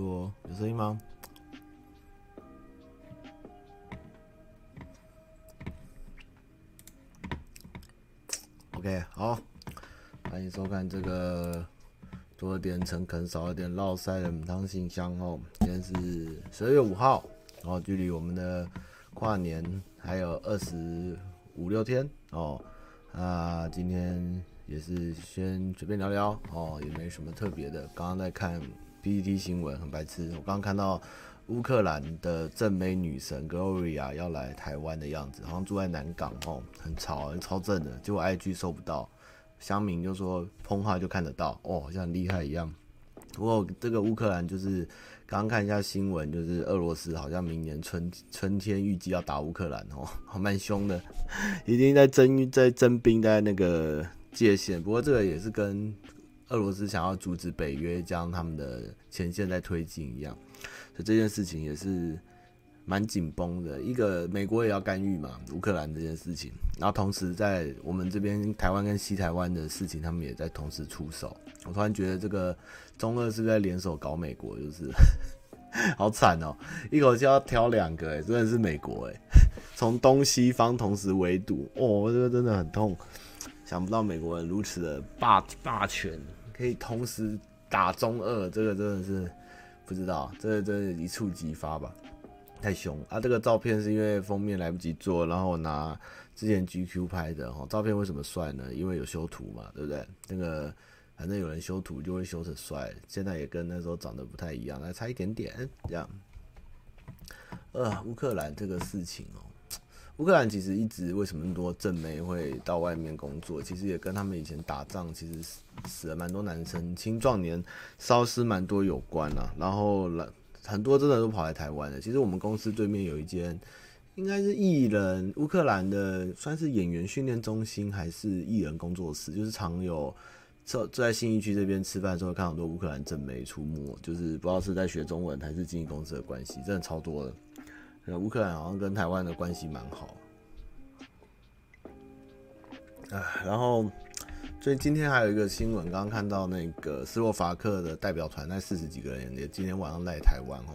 哦，有声音吗？OK，好，欢迎收看这个多了点诚恳，少了点烙赛的母汤信箱哦。今天是十二月五号，然后距离我们的跨年还有二十五六天哦。啊，今天。也是先随便聊聊哦，也没什么特别的。刚刚在看 PPT 新闻，很白痴。我刚刚看到乌克兰的正妹女神 Gloria 要来台湾的样子，好像住在南港哦，很潮，超正的。结果 IG 收不到，乡民就说碰话就看得到哦，好像很厉害一样。不过这个乌克兰就是刚刚看一下新闻，就是俄罗斯好像明年春春天预计要打乌克兰哦，还蛮凶的，已经在征在征兵在那个。界限，不过这个也是跟俄罗斯想要阻止北约将他们的前线在推进一样，所以这件事情也是蛮紧绷的。一个美国也要干预嘛，乌克兰这件事情，然后同时在我们这边台湾跟西台湾的事情，他们也在同时出手。我突然觉得这个中俄是在联手搞美国，就是 好惨哦，一口气要挑两个，哎，真的是美国哎，从东西方同时围堵，哦，这个真的很痛。想不到美国人如此的霸霸权，可以同时打中二，这个真的是不知道，这个真的一触即发吧，太凶啊！这个照片是因为封面来不及做，然后我拿之前 GQ 拍的哈。照片为什么帅呢？因为有修图嘛，对不对？那个反正有人修图就会修成帅，现在也跟那时候长得不太一样，还差一点点这样。呃，乌克兰这个事情哦。乌克兰其实一直为什么那么多正妹会到外面工作？其实也跟他们以前打仗，其实死了蛮多男生、青壮年烧尸蛮多有关啊。然后很多真的都跑来台湾的。其实我们公司对面有一间，应该是艺人乌克兰的，算是演员训练中心还是艺人工作室，就是常有坐在信义区这边吃饭的时候看很多乌克兰正妹出没，就是不知道是在学中文还是经纪公司的关系，真的超多的。乌克兰好像跟台湾的关系蛮好，啊，然后所以今天还有一个新闻，刚刚看到那个斯洛伐克的代表团那四十几个人也今天晚上来台湾哦，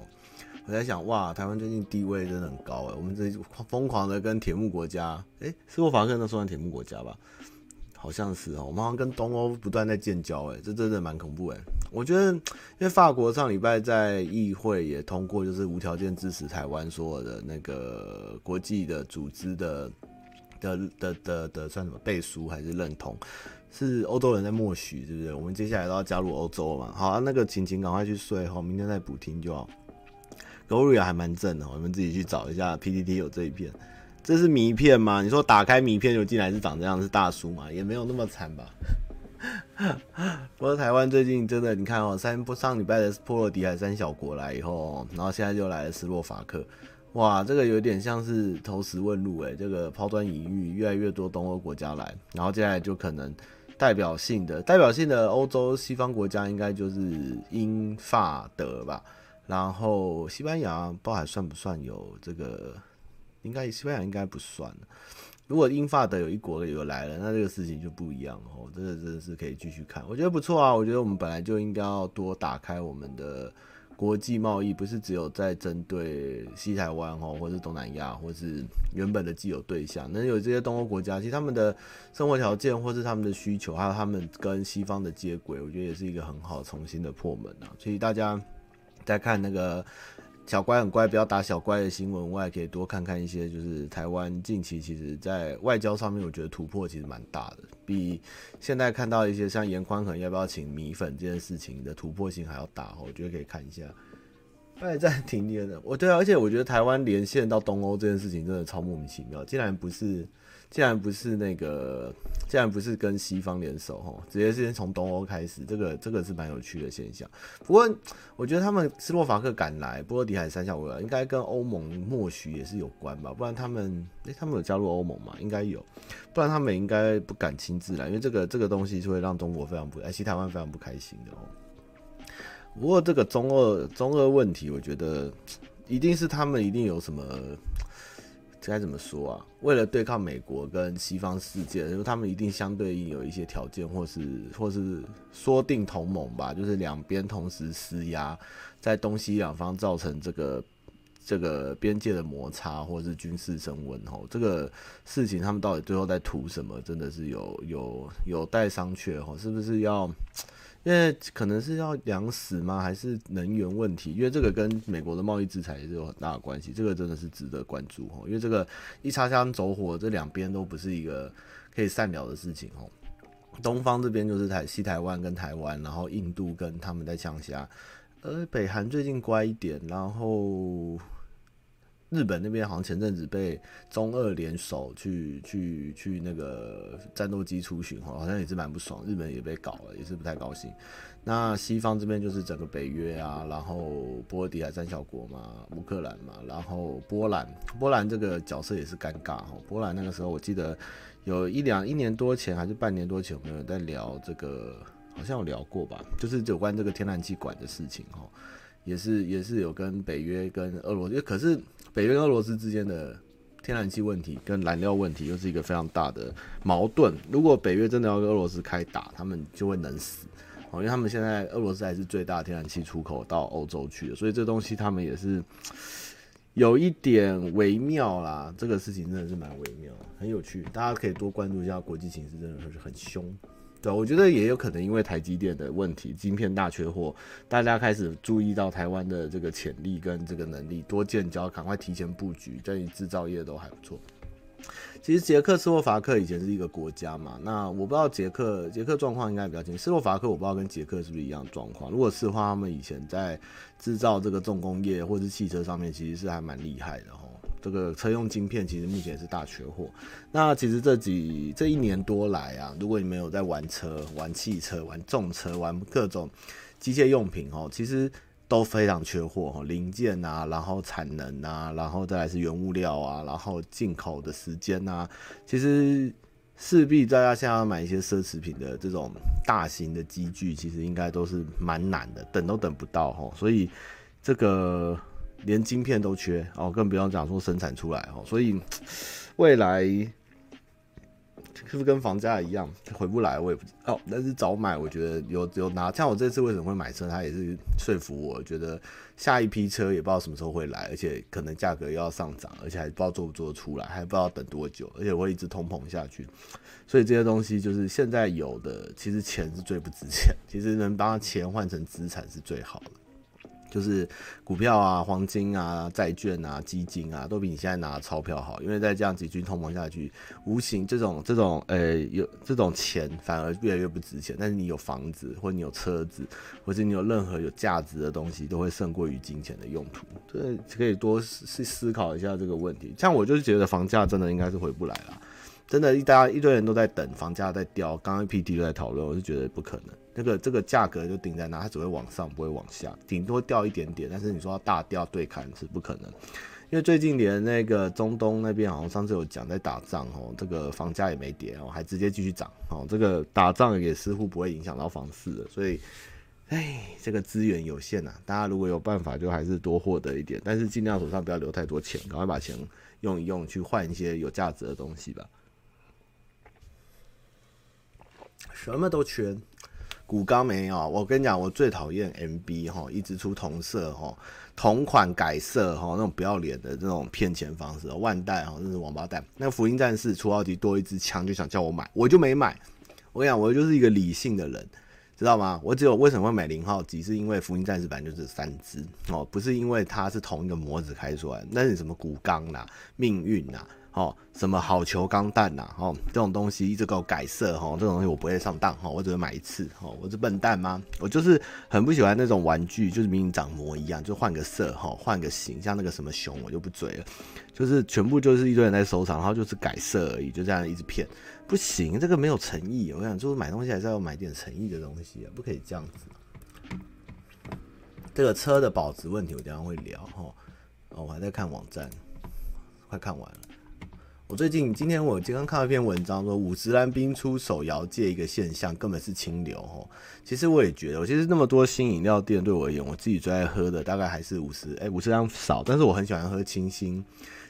我在想哇，台湾最近地位真的很高哎，我们这疯狂的跟铁幕国家，诶，斯洛伐克那算铁幕国家吧？好像是哦，我们好像跟东欧不断在建交，哎，这真的蛮恐怖哎。我觉得，因为法国上礼拜在议会也通过，就是无条件支持台湾所有的那个国际的组织的的的的的，算什么背书还是认同？是欧洲人在默许，对不对？我们接下来都要加入欧洲嘛？好啊，那个晴晴赶快去睡哈，明天再补听就好。g o r i a 还蛮正的，我们自己去找一下 PTT 有这一片。这是谜片吗？你说打开谜片就进来是长这样，是大叔吗？也没有那么惨吧。不过台湾最近真的，你看哦，三上礼拜的波罗的海三小国来以后，然后现在就来了斯洛伐克，哇，这个有点像是投石问路诶，这个抛砖引玉，越来越多东欧国家来，然后接下来就可能代表性的代表性的欧洲西方国家应该就是英法德吧，然后西班牙不知道还算不算有这个。应该西班牙应该不算。如果英法德有一国有来了，那这个事情就不一样哦。这个真的是可以继续看，我觉得不错啊。我觉得我们本来就应该要多打开我们的国际贸易，不是只有在针对西台湾哦，或是东南亚，或是原本的既有对象。能有这些东欧国家，其实他们的生活条件或是他们的需求，还有他们跟西方的接轨，我觉得也是一个很好重新的破门啊。所以大家在看那个。小乖很乖，不要打小乖的新闻，我也可以多看看一些，就是台湾近期其实在外交上面，我觉得突破其实蛮大的，比现在看到一些像颜宽恒要不要请米粉这件事情的突破性还要大，我觉得可以看一下。拜占庭连的，我对啊，而且我觉得台湾连线到东欧这件事情真的超莫名其妙，竟然不是。既然不是那个，既然不是跟西方联手吼，直接是先从东欧开始，这个这个是蛮有趣的现象。不过我觉得他们斯洛伐克敢来波罗的海三小国，应该跟欧盟默许也是有关吧？不然他们诶、他们有加入欧盟吗？应该有，不然他们应该不敢亲自来，因为这个这个东西是会让中国非常不哎，西台湾非常不开心的哦。不过这个中俄中俄问题，我觉得一定是他们一定有什么。该怎么说啊？为了对抗美国跟西方世界，就是他们一定相对应有一些条件，或是或是说定同盟吧，就是两边同时施压，在东西两方造成这个这个边界的摩擦，或是军事升温。吼，这个事情他们到底最后在图什么？真的是有有有待商榷。吼，是不是要？因为可能是要粮食吗？还是能源问题？因为这个跟美国的贸易制裁也是有很大的关系，这个真的是值得关注哦。因为这个一擦枪走火，这两边都不是一个可以善了的事情哦。东方这边就是台西台湾跟台湾，然后印度跟他们在呛虾，而北韩最近乖一点，然后。日本那边好像前阵子被中俄联手去去去那个战斗机出巡，好像也是蛮不爽。日本也被搞了，也是不太高兴。那西方这边就是整个北约啊，然后波罗的海三小国嘛，乌克兰嘛，然后波兰，波兰这个角色也是尴尬哈。波兰那个时候我记得有一两一年多前还是半年多前，我们有在聊这个？好像有聊过吧，就是有关这个天然气管的事情哈，也是也是有跟北约跟俄罗斯，可是。北约跟俄罗斯之间的天然气问题跟燃料问题又是一个非常大的矛盾。如果北约真的要跟俄罗斯开打，他们就会能死哦，因为他们现在俄罗斯还是最大天然气出口到欧洲去的，所以这东西他们也是有一点微妙啦。这个事情真的是蛮微妙，很有趣，大家可以多关注一下国际情势，真的是很凶。对，我觉得也有可能因为台积电的问题，晶片大缺货，大家开始注意到台湾的这个潜力跟这个能力，多建交，赶快提前布局，对于制造业都还不错。其实捷克斯洛伐克以前是一个国家嘛，那我不知道捷克捷克状况应该比较清，斯洛伐克我不知道跟捷克是不是一样状况。如果是的话，他们以前在制造这个重工业或是汽车上面，其实是还蛮厉害的齁。这个车用晶片其实目前是大缺货。那其实这几这一年多来啊，如果你没有在玩车、玩汽车、玩重车、玩各种机械用品哦，其实都非常缺货哦，零件啊，然后产能啊，然后再来是原物料啊，然后进口的时间啊，其实势必大家现在要买一些奢侈品的这种大型的机具，其实应该都是蛮难的，等都等不到。所以这个。连晶片都缺哦，更不用讲说生产出来哦，所以未来是不是跟房价一样回不来？我也不知道。但是早买，我觉得有有拿。像我这次为什么会买车，他也是说服我，觉得下一批车也不知道什么时候会来，而且可能价格要上涨，而且还不知道做不做得出来，还不知道等多久，而且会一直通膨下去。所以这些东西就是现在有的，其实钱是最不值钱，其实能把钱换成资产是最好的。就是股票啊、黄金啊、债券啊、基金啊，都比你现在拿的钞票好，因为在这样急剧通膨下去，无形这种这种呃、有这种钱反而越来越不值钱。但是你有房子，或你有车子，或者你有任何有价值的东西，都会胜过于金钱的用途。所以可以多思思考一下这个问题。像我就是觉得房价真的应该是回不来了。真的，一大家一堆人都在等房价在掉，刚刚 PT 都在讨论，我是觉得不可能。那个这个价格就顶在那，它只会往上，不会往下，顶多掉一点点。但是你说要大掉对砍是不可能，因为最近连那个中东那边好像上次有讲在打仗哦，这个房价也没跌哦，还直接继续涨哦。这个打仗也似乎不会影响到房市了，所以，哎，这个资源有限呐，大家如果有办法，就还是多获得一点，但是尽量手上不要留太多钱，赶快把钱用一用，去换一些有价值的东西吧。什么都缺，骨刚没有。我跟你讲，我最讨厌 MB 哈，一直出同色哈，同款改色哈，那种不要脸的这种骗钱方式。万代哈，那是王八蛋。那福音战士出奥迪多一支枪，就想叫我买，我就没买。我跟你讲，我就是一个理性的人，知道吗？我只有为什么会买零号机，是因为福音战士版就是三支哦，不是因为它是同一个模子开出来。那是什么骨刚呐，命运呐。哦，什么好球钢弹呐？哦，这种东西一直给我改色，哈，这种东西我不会上当，哈，我只会买一次，哈，我是笨蛋吗？我就是很不喜欢那种玩具，就是明明长模一样，就换个色，哈，换个型，像那个什么熊，我就不追了，就是全部就是一堆人在收藏，然后就是改色而已，就这样一直骗，不行，这个没有诚意。我想，就是买东西还是要买点诚意的东西，不可以这样子。这个车的保值问题，我等下会聊，哈，哦，我还在看网站，快看完了。我最近今天我刚刚看了一篇文章，说五十蓝冰出手摇界一个现象根本是清流哦。其实我也觉得，我其实那么多新饮料店对我而言，我自己最爱喝的大概还是五十哎五十岚少，但是我很喜欢喝清新。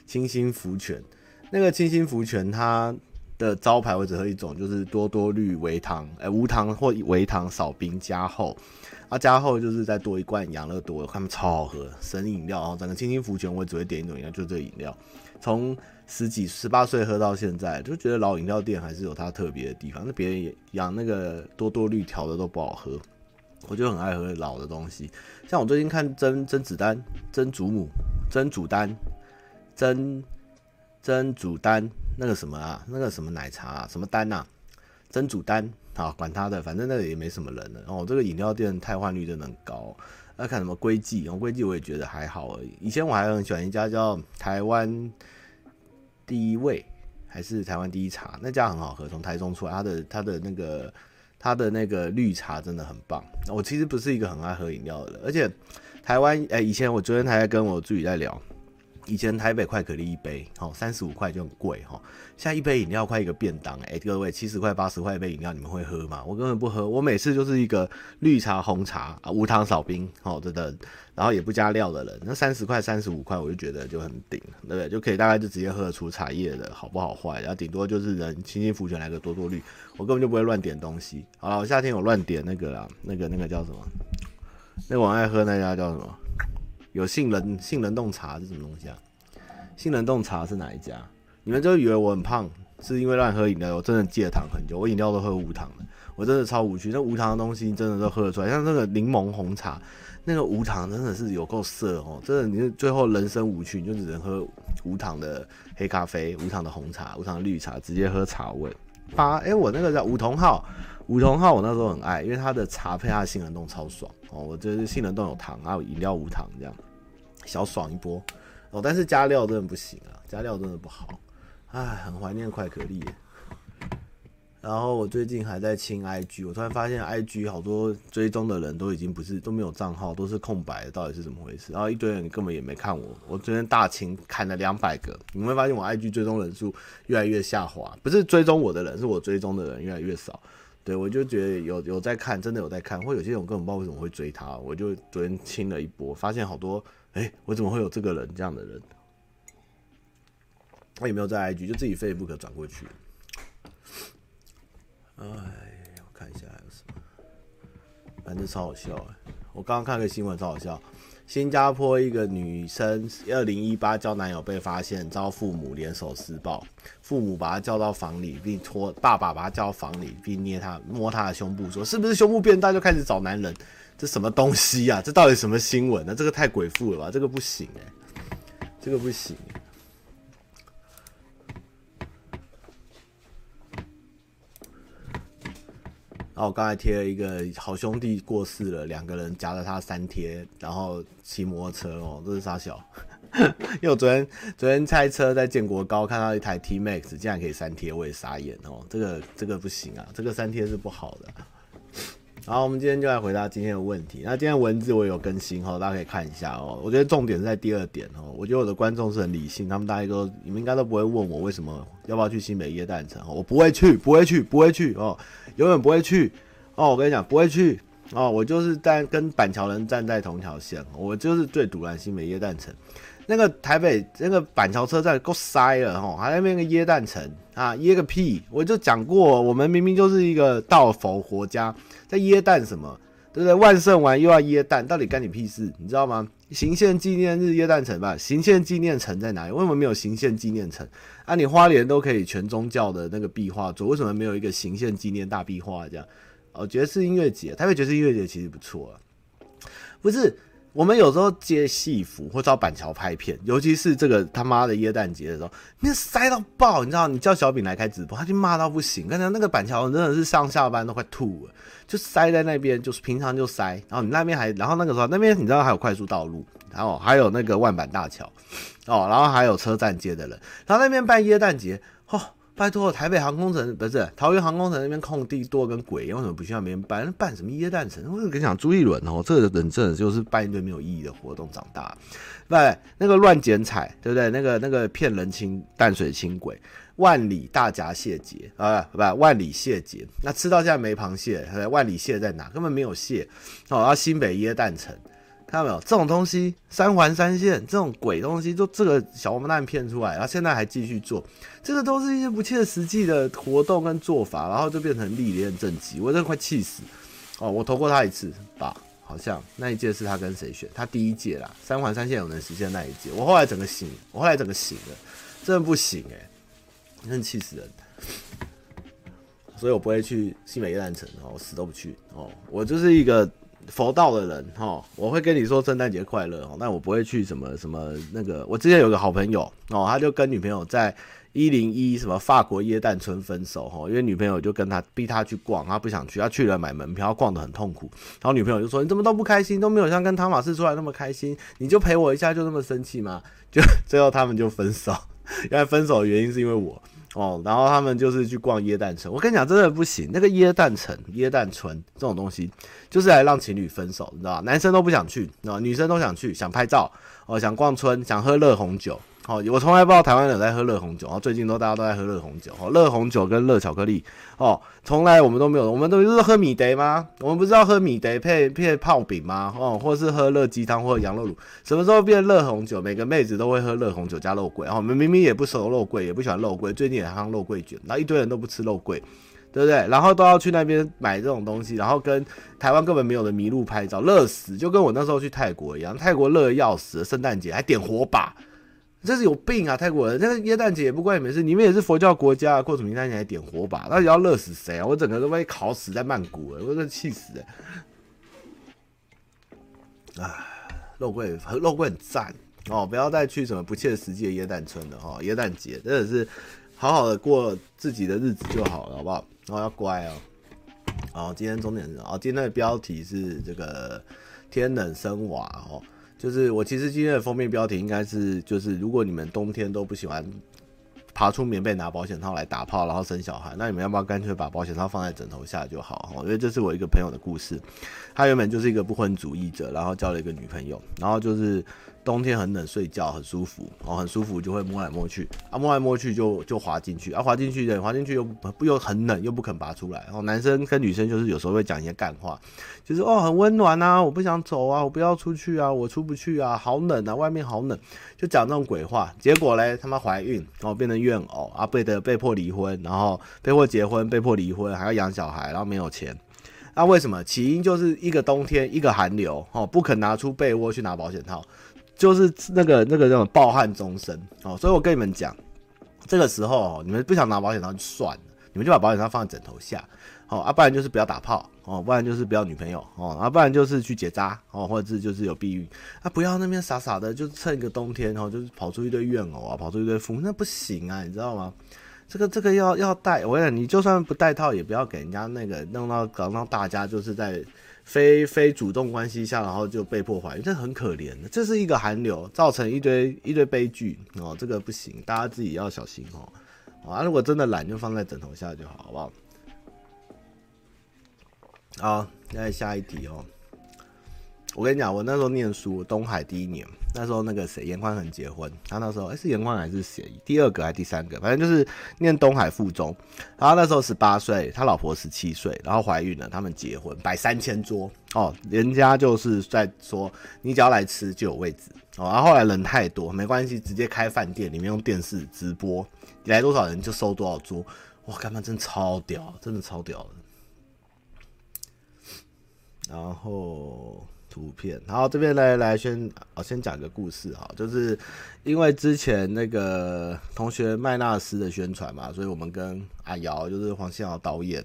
清新福泉，那个清新福泉它的招牌我只喝一种，就是多多绿微糖，哎、无糖或微糖少冰加厚，啊加厚就是再多一罐养乐多，他们超好喝，神饮料。然后整个清新福泉我只会点一种饮料，就是这个饮料。从十几十八岁喝到现在，就觉得老饮料店还是有它特别的地方。那别人也养那个多多绿调的都不好喝，我就很爱喝老的东西。像我最近看甄甄子丹、甄祖母、甄祖丹、甄甄祖丹那个什么啊，那个什么奶茶啊，什么丹呐？甄祖丹啊，管他的，反正那个也没什么人了。哦，这个饮料店汰换率真的很高。要看什么龟记，哦，龟记我也觉得还好而已。以前我还很喜欢一家叫台湾第一位，还是台湾第一茶，那家很好喝，从台中出来，它的它的那个它的那个绿茶真的很棒。我其实不是一个很爱喝饮料的人，而且台湾哎、以前我昨天还在跟我助理在聊。以前台北快可力一杯，好三十五块就很贵哈，现在一杯饮料快一个便当哎、各位七十块八十块一杯饮料你们会喝吗？我根本不喝，我每次就是一个绿茶红茶啊，无糖少冰，好等等，然后也不加料的人，那三十块三十五块我就觉得就很顶，对不对？就可以大概就直接喝得出茶叶的好不好坏，然后顶多就是人清心福全来个多多绿，我根本就不会乱点东西。好了，我夏天有乱点那个啦，那个那个叫什么？那个我爱喝那家叫什么？有杏仁杏仁冻茶是什么东西啊？杏仁冻茶是哪一家？你们就以为我很胖，是因为乱喝饮料？我真的戒糖很久，我饮料都喝无糖的，我真的超无趣。那无糖的东西真的都喝得出来，像那个柠檬红茶，那个无糖真的是有够色哦！真的，你是最后人生无趣，你就只能喝无糖的黑咖啡、无糖的红茶、无糖的绿茶，直接喝茶味。八哎、我那个叫梧桐号，梧桐号我那时候很爱，因为它的茶配它的杏仁冻超爽哦。我觉得杏仁冻有糖，还有饮料无糖这样，小爽一波。哦，但是加料真的不行啊，加料真的不好，唉，很怀念快可力。然后我最近还在清 IG，我突然发现 IG 好多追踪的人都已经不是都没有账号，都是空白的，到底是怎么回事？然后一堆人根本也没看我，我昨天大清砍了两百个，你会发现我 IG 追踪人数越来越下滑，不是追踪我的人，是我追踪的人越来越少。对，我就觉得有有在看，真的有在看，或有些人我根本不知道为什么会追他，我就昨天清了一波，发现好多。哎、我怎么会有这个人这样的人？他有没有在 IG？就自己 Facebook 转过去。哎，我看一下还有什么，反正超好笑哎！我刚刚看个新闻，超好笑。新加坡一个女生，二零一八交男友被发现遭父母联手施暴，父母把她叫到房里，并拖爸爸把她叫到房里，并捏她摸她的胸部，说是不是胸部变大就开始找男人？这什么东西呀、这到底什么新闻呢？这个太鬼妇了吧？这个不行哎、这个不行。然后我刚才贴了一个好兄弟过世了，两个人夹着他三贴，然后骑摩托车哦，这是啥小？因为我昨天昨天拆车在建国高看到一台 T Max，竟然可以三贴，我也傻眼哦。这个这个不行啊，这个三贴是不好的。好，我们今天就来回答今天的问题。那今天文字我有更新哈，大家可以看一下哦。我觉得重点是在第二点哦。我觉得我的观众是很理性，他们大家都你们应该都不会问我为什么要不要去新北耶诞城。我不会去，不会去，不会去哦，永远不会去哦。我跟你讲，不会去哦。我就是在跟板桥人站在同一条线，我就是最赌烂新北耶诞城。那个台北那个板桥车站够塞了哈，还在那边个耶诞城啊，耶个屁！我就讲过，我们明明就是一个道佛国家，在耶诞什么，对不对？万圣完又要耶诞，到底干你屁事？你知道吗？行宪纪念日耶诞城吧，行宪纪念城在哪里？为什么没有行宪纪念城？啊，你花莲都可以全宗教的那个壁画做，为什么没有一个行宪纪念大壁画这样？哦，爵士音乐节，台北爵士音乐节其实不错啊，不是？我们有时候接戏服或者到板桥拍片，尤其是这个他妈的耶诞节的时候，那塞到爆，你知道？你叫小饼来开直播，他就骂到不行。刚才那个板桥真的是上下班都快吐了，就塞在那边，就是平常就塞。然后你那边还，然后那个时候那边你知道还有快速道路，然后还有那个万板大桥，哦，然后还有车站街的人，然后那边办耶诞节，嚯！拜托，台北航空城不是桃园航空城那边空地多跟鬼，为什么不需要别人办？办什么耶诞城？我跟你讲，朱一伦哦，这个人真的就是办一堆没有意义的活动长大。不，那个乱剪彩，对不对？那个那个骗人轻淡水轻轨，万里大闸蟹节啊，不，万里蟹节，那吃到现在没螃蟹，万里蟹在哪？根本没有蟹。哦，然后新北耶诞城。看到没有？这种东西三环三线这种鬼东西，就这个小王八蛋骗出来，然后现在还继续做，这个都是一些不切实际的活动跟做法，然后就变成历练政绩，我真的快气死。哦，我投过他一次吧，好像那一届是他跟谁选？他第一届啦，三环三线有能实现那一届。我后来整个醒，我后来整个醒了，真的不行哎、欸，真气死人。所以我不会去新北耶诞城哦，我死都不去哦，我就是一个。佛道的人哈，我会跟你说圣诞节快乐哦，但我不会去什么什么那个。我之前有个好朋友哦，他就跟女朋友在一零一什么法国耶诞村分手哈，因为女朋友就跟他逼他去逛，他不想去，他去了买门票，逛得很痛苦。然后女朋友就说：“你怎么都不开心，都没有像跟汤马斯出来那么开心，你就陪我一下就那么生气吗？”就最后他们就分手，原来分手的原因是因为我。哦，然后他们就是去逛耶诞城。我跟你讲，真的不行。那个耶诞城、耶诞村这种东西，就是来让情侣分手，你知道吧？男生都不想去，啊，女生都想去，想拍照，哦，想逛村，想喝热红酒。哦，我从来不知道台湾人在喝热红酒，然后最近都大家都在喝热红酒，哦，热红酒跟热巧克力，哦，从来我们都没有，我们都是喝米德吗？我们不是要喝米德配配泡饼吗？哦，或是喝热鸡汤或者羊肉炉，什么时候变热红酒？每个妹子都会喝热红酒加肉桂，哦，我们明明也不熟肉桂，也不喜欢肉桂，最近也夯肉桂卷，然后一堆人都不吃肉桂，对不对？然后都要去那边买这种东西，然后跟台湾根本没有的麋鹿拍照，热死，就跟我那时候去泰国一样，泰国热得要死，圣诞节还点火把。这是有病啊！泰国人，那个耶诞节也不关你们事，你们也是佛教国家，过什么耶诞节还点火把，那你要热死谁啊？我整个都被烤死在曼谷了，我真气死了。唉，肉桂，肉桂很赞哦！不要再去什么不切实际的耶诞村了哦。耶诞节真的是好好的过自己的日子就好了，好不好？然后要乖哦。好，今天重点是哦，今天的标题是这个天冷生娃哦。就是我其实今天的封面标题应该是，就是如果你们冬天都不喜欢爬出棉被拿保险套来打炮，然后生小孩，那你们要不要干脆把保险套放在枕头下就好？因为这是我一个朋友的故事，他原本就是一个不婚主义者，然后交了一个女朋友，然后就是。冬天很冷，睡觉很舒服哦，很舒服就会摸来摸去啊，摸来摸去就就滑进去啊，滑进去的滑进去又不又很冷又不肯拔出来。然后男生跟女生就是有时候会讲一些干话，就是哦很温暖啊，我不想走啊，我不要出去啊，我出不去啊，好冷啊，外面好冷，就讲这种鬼话。结果嘞，他妈怀孕，然后变成怨偶啊，被的被迫离婚，然后被迫结婚，被迫离婚，还要养小孩，然后没有钱。那为什么？起因就是一个冬天，一个寒流哦，不肯拿出被窝去拿保险套。就是那个那个那种抱憾终身。哦，所以我跟你们讲，这个时候你们不想拿保险套就算了，你们就把保险套放在枕头下，哦，啊，不然就是不要打炮。哦，不然就是不要女朋友。哦，啊，不然就是去结扎。哦，或者是就是有避孕，啊，不要那边傻傻的，就趁一个冬天哦，就是跑出一堆怨偶啊，跑出一堆妇，那不行啊，你知道吗？这个这个要要带，我跟你讲，你就算不带套，也不要给人家那个弄到搞到大家就是在。非非主动关系下，然后就被迫怀孕，这很可怜的。这是一个寒流，造成一堆一堆悲剧哦，这个不行，大家自己要小心哦。啊，如果真的懒，就放在枕头下就好，好不好？好，再下一题哦。我跟你讲，我那时候念书，东海第一年，那时候那个谁，严宽恒结婚，他那时候哎、是严宽还是谁？第二个还是第三个？反正就是念东海附中，然后那时候十八岁，他老婆十七岁，然后怀孕了，他们结婚摆三千桌哦，人家就是在说你只要来吃就有位置哦，然后后来人太多，没关系，直接开饭店，里面用电视直播，来多少人就收多少桌，哇，干嘛真超屌，真的超屌的，然后。图片，然后这边来来先，我先讲个故事哈，就是因为之前那个同学麦纳斯的宣传嘛，所以我们跟阿瑶，就是黄信尧导演，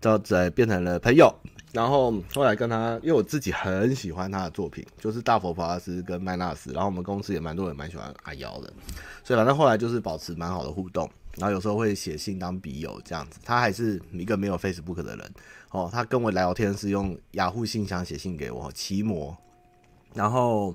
就在变成了朋友。然后后来跟他，因为我自己很喜欢他的作品，就是大佛普拉斯跟麦纳斯，然后我们公司也蛮多人蛮喜欢阿瑶的，所以反正后来就是保持蛮好的互动，然后有时候会写信当笔友这样子。他还是一个没有 Facebook 的人。哦，他跟我聊天是用雅虎信箱写信给我，奇摩，然后，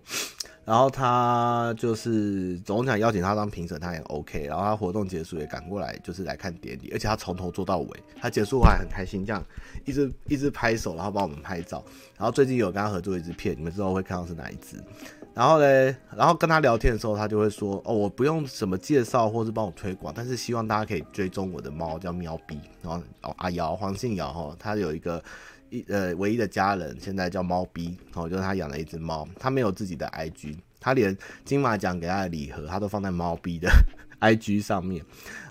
然后他就是总想邀请他当评审，他也 OK，然后他活动结束也赶过来，就是来看典礼，而且他从头做到尾，他结束后还很开心，这样一直一直拍手，然后帮我们拍照，然后最近有跟他合作一支片，你们之后会看到是哪一支。然后嘞，然后跟他聊天的时候，他就会说：“哦，我不用什么介绍或是帮我推广，但是希望大家可以追踪我的猫，叫喵逼。然后哦，阿瑶黄信瑶哈，他有一个一呃唯一的家人，现在叫猫逼，哦，就是他养了一只猫，他没有自己的 IG，他连金马奖给他的礼盒，他都放在猫逼的。” IG 上面，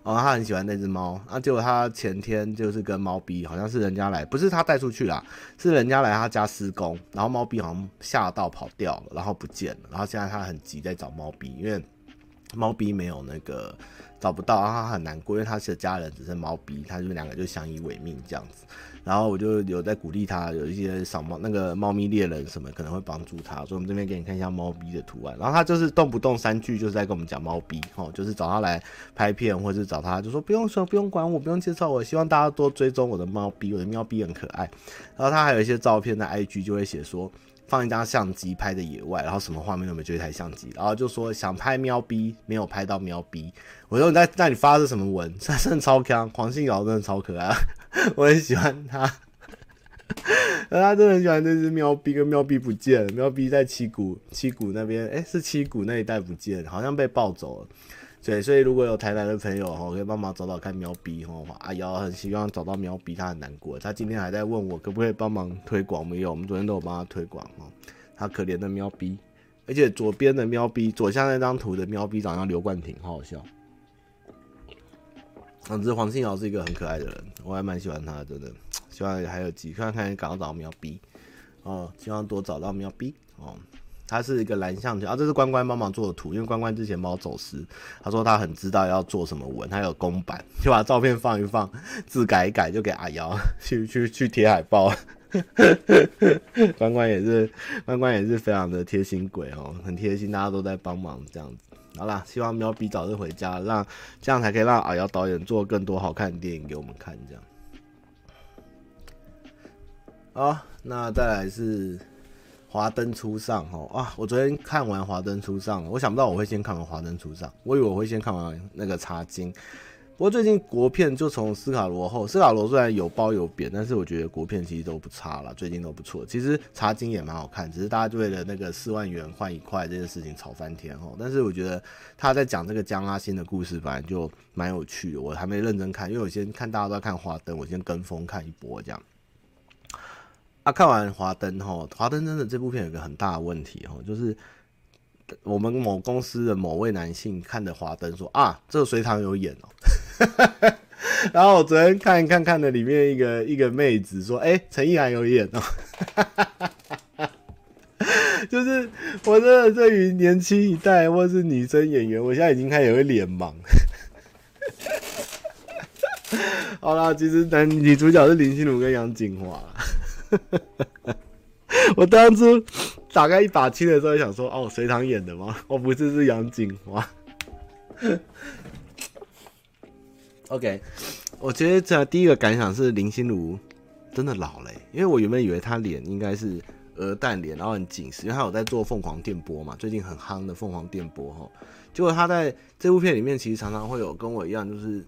然后他很喜欢那只猫，啊，结果他前天就是跟猫逼，好像是人家来，不是他带出去啦，是人家来他家施工，然后猫逼好像吓到跑掉了，然后不见了，然后现在他很急在找猫逼，因为猫逼没有那个找不到，然后他很难过，因为他是家人，只剩猫逼，他就两个就相依为命这样子。然后我就有在鼓励他，有一些小猫那个猫咪猎人什么可能会帮助他，所以我们这边给你看一下猫逼的图案。然后他就是动不动三句就是在跟我们讲猫逼，哦，就是找他来拍片，或者是找他就说不用说不用管我，不用介绍我，希望大家多追踪我的猫逼，我的喵逼很可爱。然后他还有一些照片在 IG 就会写说。放一张相机拍的野外，然后什么画面都没，就一台相机，然后就说想拍喵逼，没有拍到喵逼。我说你在那里发的什么文？真的超强，黄信尧真的超可爱，我很喜欢他。他真的很喜欢这只喵逼，跟喵逼不见了，喵逼在七股七股那边，哎，是七股那一带不见，好像被抱走了。对，所以如果有台南的朋友哈，可以帮忙找找看喵逼哈。阿瑶很希望找到喵逼，他很难过。他今天还在问我可不可以帮忙推广，没有，我们昨天都有帮他推广哦。他可怜的喵逼，而且左边的喵逼，左下那张图的喵逼长得像刘冠廷，好好笑。总之，黄信尧是一个很可爱的人，我还蛮喜欢他，真的。希望还有机会看看赶快找到喵逼哦，希望多找到喵逼哦。他是一个蓝象条啊，这是关关帮忙做的图，因为关关之前猫走失，他说他很知道要做什么文，他有公版，就把照片放一放，字改一改，就给阿瑶 去去去贴海报。关关也是关关也是非常的贴心鬼哦，很贴心，大家都在帮忙这样子。好啦，希望喵比早日回家，让这样才可以让阿瑶导演做更多好看的电影给我们看，这样。好，那再来是。华灯初上，哦啊！我昨天看完《华灯初上》，我想不到我会先看完《华灯初上》，我以为我会先看完那个《茶经》。不过最近国片就从斯卡罗后，斯卡罗虽然有褒有贬，但是我觉得国片其实都不差了，最近都不错。其实《茶金》也蛮好看，只是大家就为了那个四万元换一块这件事情吵翻天哦。但是我觉得他在讲这个江阿星的故事，本来就蛮有趣的。我还没认真看，因为我先看大家都在看《华灯》，我先跟风看一波这样。啊、看完华灯吼，华灯真的这部片有个很大的问题吼，就是我们某公司的某位男性看的华灯说啊，这个隋唐有演哦，然后我昨天看一看看的里面一个一个妹子说，哎、陈意涵有演哦，就是我真的对于年轻一代或是女生演员，我现在已经开始有脸盲。好啦，其实男女主角是林心如跟杨谨华。我当初打开一把青的时候，想说：“哦，隋棠演的吗？我不是，是杨谨华。”OK，我觉得这第一个感想是林心如真的老了，因为我原本以为她脸应该是鹅蛋脸，然后很紧实，因为她有在做凤凰电波嘛，最近很夯的凤凰电波哈。结果她在这部片里面，其实常常会有跟我一样，就是。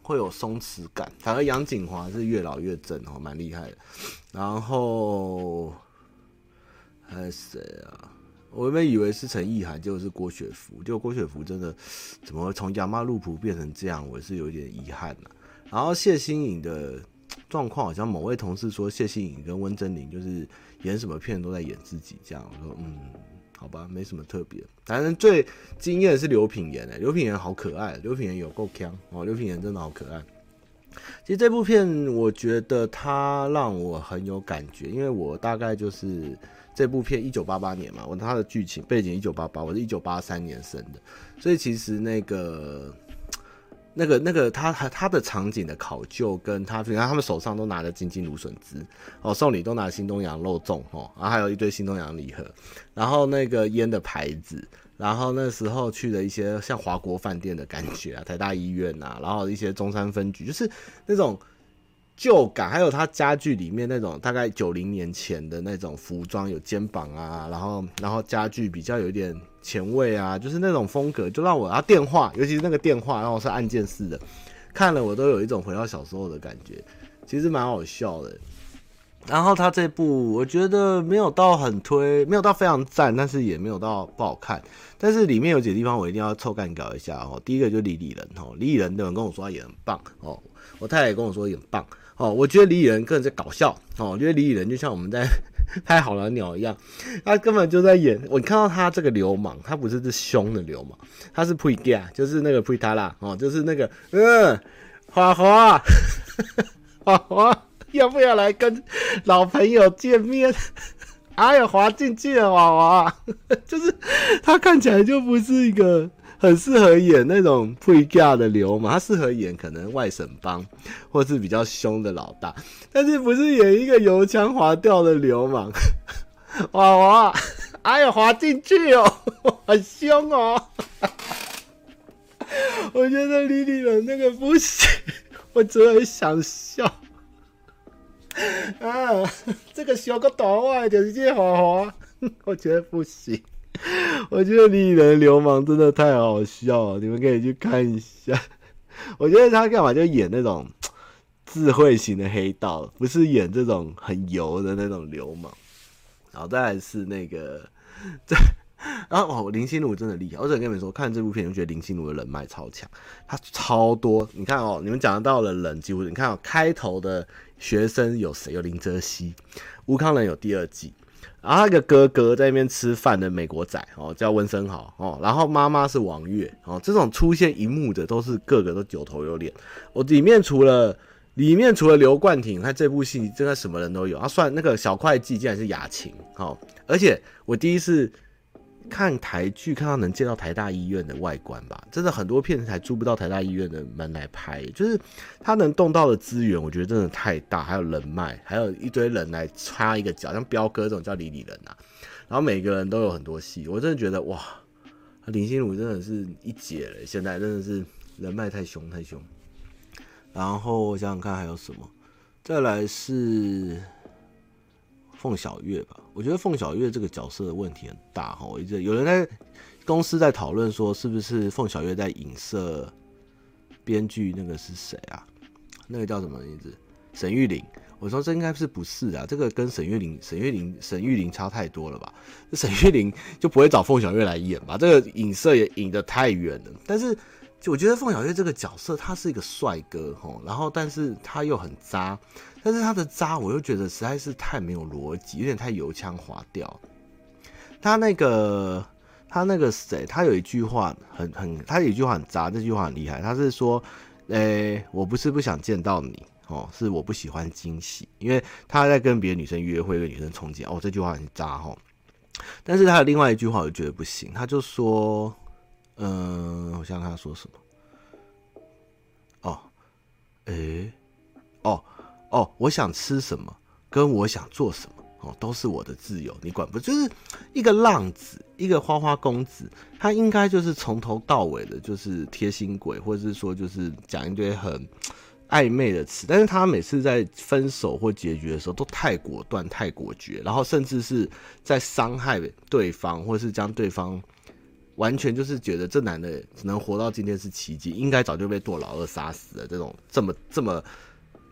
会有松弛感，反而杨谨华是越老越正哦，蛮厉害的。然后还有谁啊？我原本以为是陈意涵，结果是郭雪芙。结果郭雪芙真的怎么从亚妈路普变成这样？我是有点遗憾呐、啊。然后谢欣颖的状况，好像某位同事说谢欣颖跟温贞菱就是演什么片都在演自己这样。我说嗯。好吧，没什么特别。反正最惊艳的是刘品言诶，刘品言好可爱，刘品言有够强哦，刘品言真的好可爱。其实这部片，我觉得它让我很有感觉，因为我大概就是这部片一九八八年嘛，我它的剧情背景一九八八，我是一九八三年生的，所以其实那个。那个、那个，他他的场景的考究，跟他，你看他们手上都拿着金金芦笋汁，哦，送礼都拿新东阳肉粽，哦，然后还有一堆新东阳礼盒，然后那个烟的牌子，然后那时候去的一些像华国饭店的感觉啊，台大医院、啊，然后一些中山分局，就是那种。旧感，还有他家具里面那种大概九零年前的那种服装，有肩膀啊，然后然后家具比较有一点前卫啊，就是那种风格，就让我啊电话，尤其是那个电话，然后是按键式的，看了我都有一种回到小时候的感觉，其实蛮好笑的。然后他这部我觉得没有到很推，没有到非常赞，但是也没有到不好看。但是里面有几个地方我一定要凑干搞一下哦。第一个就李李仁哦，李李仁的人跟我说他也很棒哦，我太太也跟我说也很棒哦。我觉得李李仁个人在搞笑哦，我觉得李李仁就像我们在 拍好了鸟一样，他根本就在演。我看到他这个流氓，他不是这凶的流氓，他是 pre gay，就是那个 pre 他啦哦，就是那个嗯，花花 花花。要不要来跟老朋友见面？哎呀，滑进去了，娃娃，就是他看起来就不是一个很适合演那种配架的流氓，他适合演可能外省帮或是比较凶的老大，但是不是演一个油腔滑调的流氓。哇哇，哎呀，滑进去哦，很凶哦。我觉得李李仁那个不行，我真的很想笑。啊，这个小个短袜就是这滑滑，我觉得不行。我觉得李李仁流氓真的太好笑了，你们可以去看一下。我觉得他干嘛就演那种智慧型的黑道，不是演这种很油的那种流氓。然后再来是那个，这。然后哦，林心如真的厉害。我只能跟你们说，看这部片，就觉得林心如的人脉超强，他超多。你看哦，你们讲得到的人几乎，你看哦，开头的学生有谁？有林哲熙，吴康仁有第二季，然后那个哥哥在那边吃饭的美国仔哦，叫温森豪哦，然后妈妈是王月哦，这种出现一幕的都是个个都九头有脸。我里面除了里面除了刘冠廷，他这部戏真的什么人都有。他算那个小会计竟然是雅琴哦，而且我第一次。看台剧，看到能见到台大医院的外观吧，真的很多片子才租不到台大医院的门来拍，就是他能动到的资源，我觉得真的太大，还有人脉，还有一堆人来插一个脚，像彪哥这种叫李李人啊，然后每个人都有很多戏，我真的觉得哇，林心如真的是一姐了，现在真的是人脉太凶太凶。然后我想想看还有什么，再来是。凤小岳吧，我觉得凤小岳这个角色的问题很大哈。我一直有人在公司在讨论说，是不是凤小岳在影射编剧那个是谁啊？那个叫什么名字？沈玉玲。我说这应该是不是啊？这个跟沈玉玲、沈玉玲、沈玉玲差太多了吧？沈玉玲就不会找凤小岳来演吧？这个影射也影得太远了。但是就我觉得凤小岳这个角色，他是一个帅哥哈，然后但是他又很渣。但是他的渣，我又觉得实在是太没有逻辑，有点太油腔滑调。他那个，他那个谁，他有一句话很很，他有一句话很渣，这句话很厉害。他是说，诶、欸，我不是不想见到你哦，是我不喜欢惊喜，因为他在跟别的女生约会，跟女生憧憬哦，这句话很渣哦。但是他的另外一句话，我觉得不行，他就说，嗯、我想想他说什么。哦，诶、欸，哦。哦，我想吃什么，跟我想做什么，哦，都是我的自由，你管不？就是一个浪子，一个花花公子，他应该就是从头到尾的，就是贴心鬼，或者是说，就是讲一堆很 暧昧的词。但是他每次在分手或结局的时候，都太果断、太果决，然后甚至是在伤害对方，或是将对方完全就是觉得这男的能活到今天是奇迹，应该早就被堕老二杀死了。这种这么这么。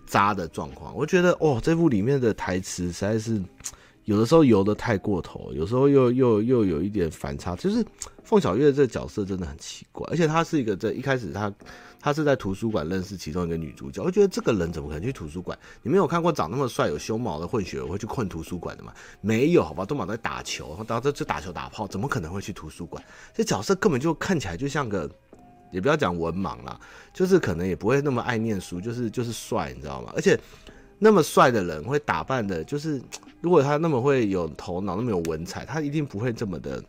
渣的状况，我觉得哦，这部里面的台词实在是 有的时候游的太过头，有时候又又又有一点反差。就是凤小岳这个角色真的很奇怪，而且他是一个在一开始他他是在图书馆认识其中一个女主角，我觉得这个人怎么可能去图书馆？你没有看过长那么帅有胸毛的混血会去困图书馆的吗？没有，好吧，都忙在打球，然后这这打球打炮，怎么可能会去图书馆？这角色根本就看起来就像个。也不要讲文盲啦，就是可能也不会那么爱念书，就是就是帅，你知道吗？而且那么帅的人会打扮的，就是如果他那么会有头脑，那么有文采，他一定不会这么的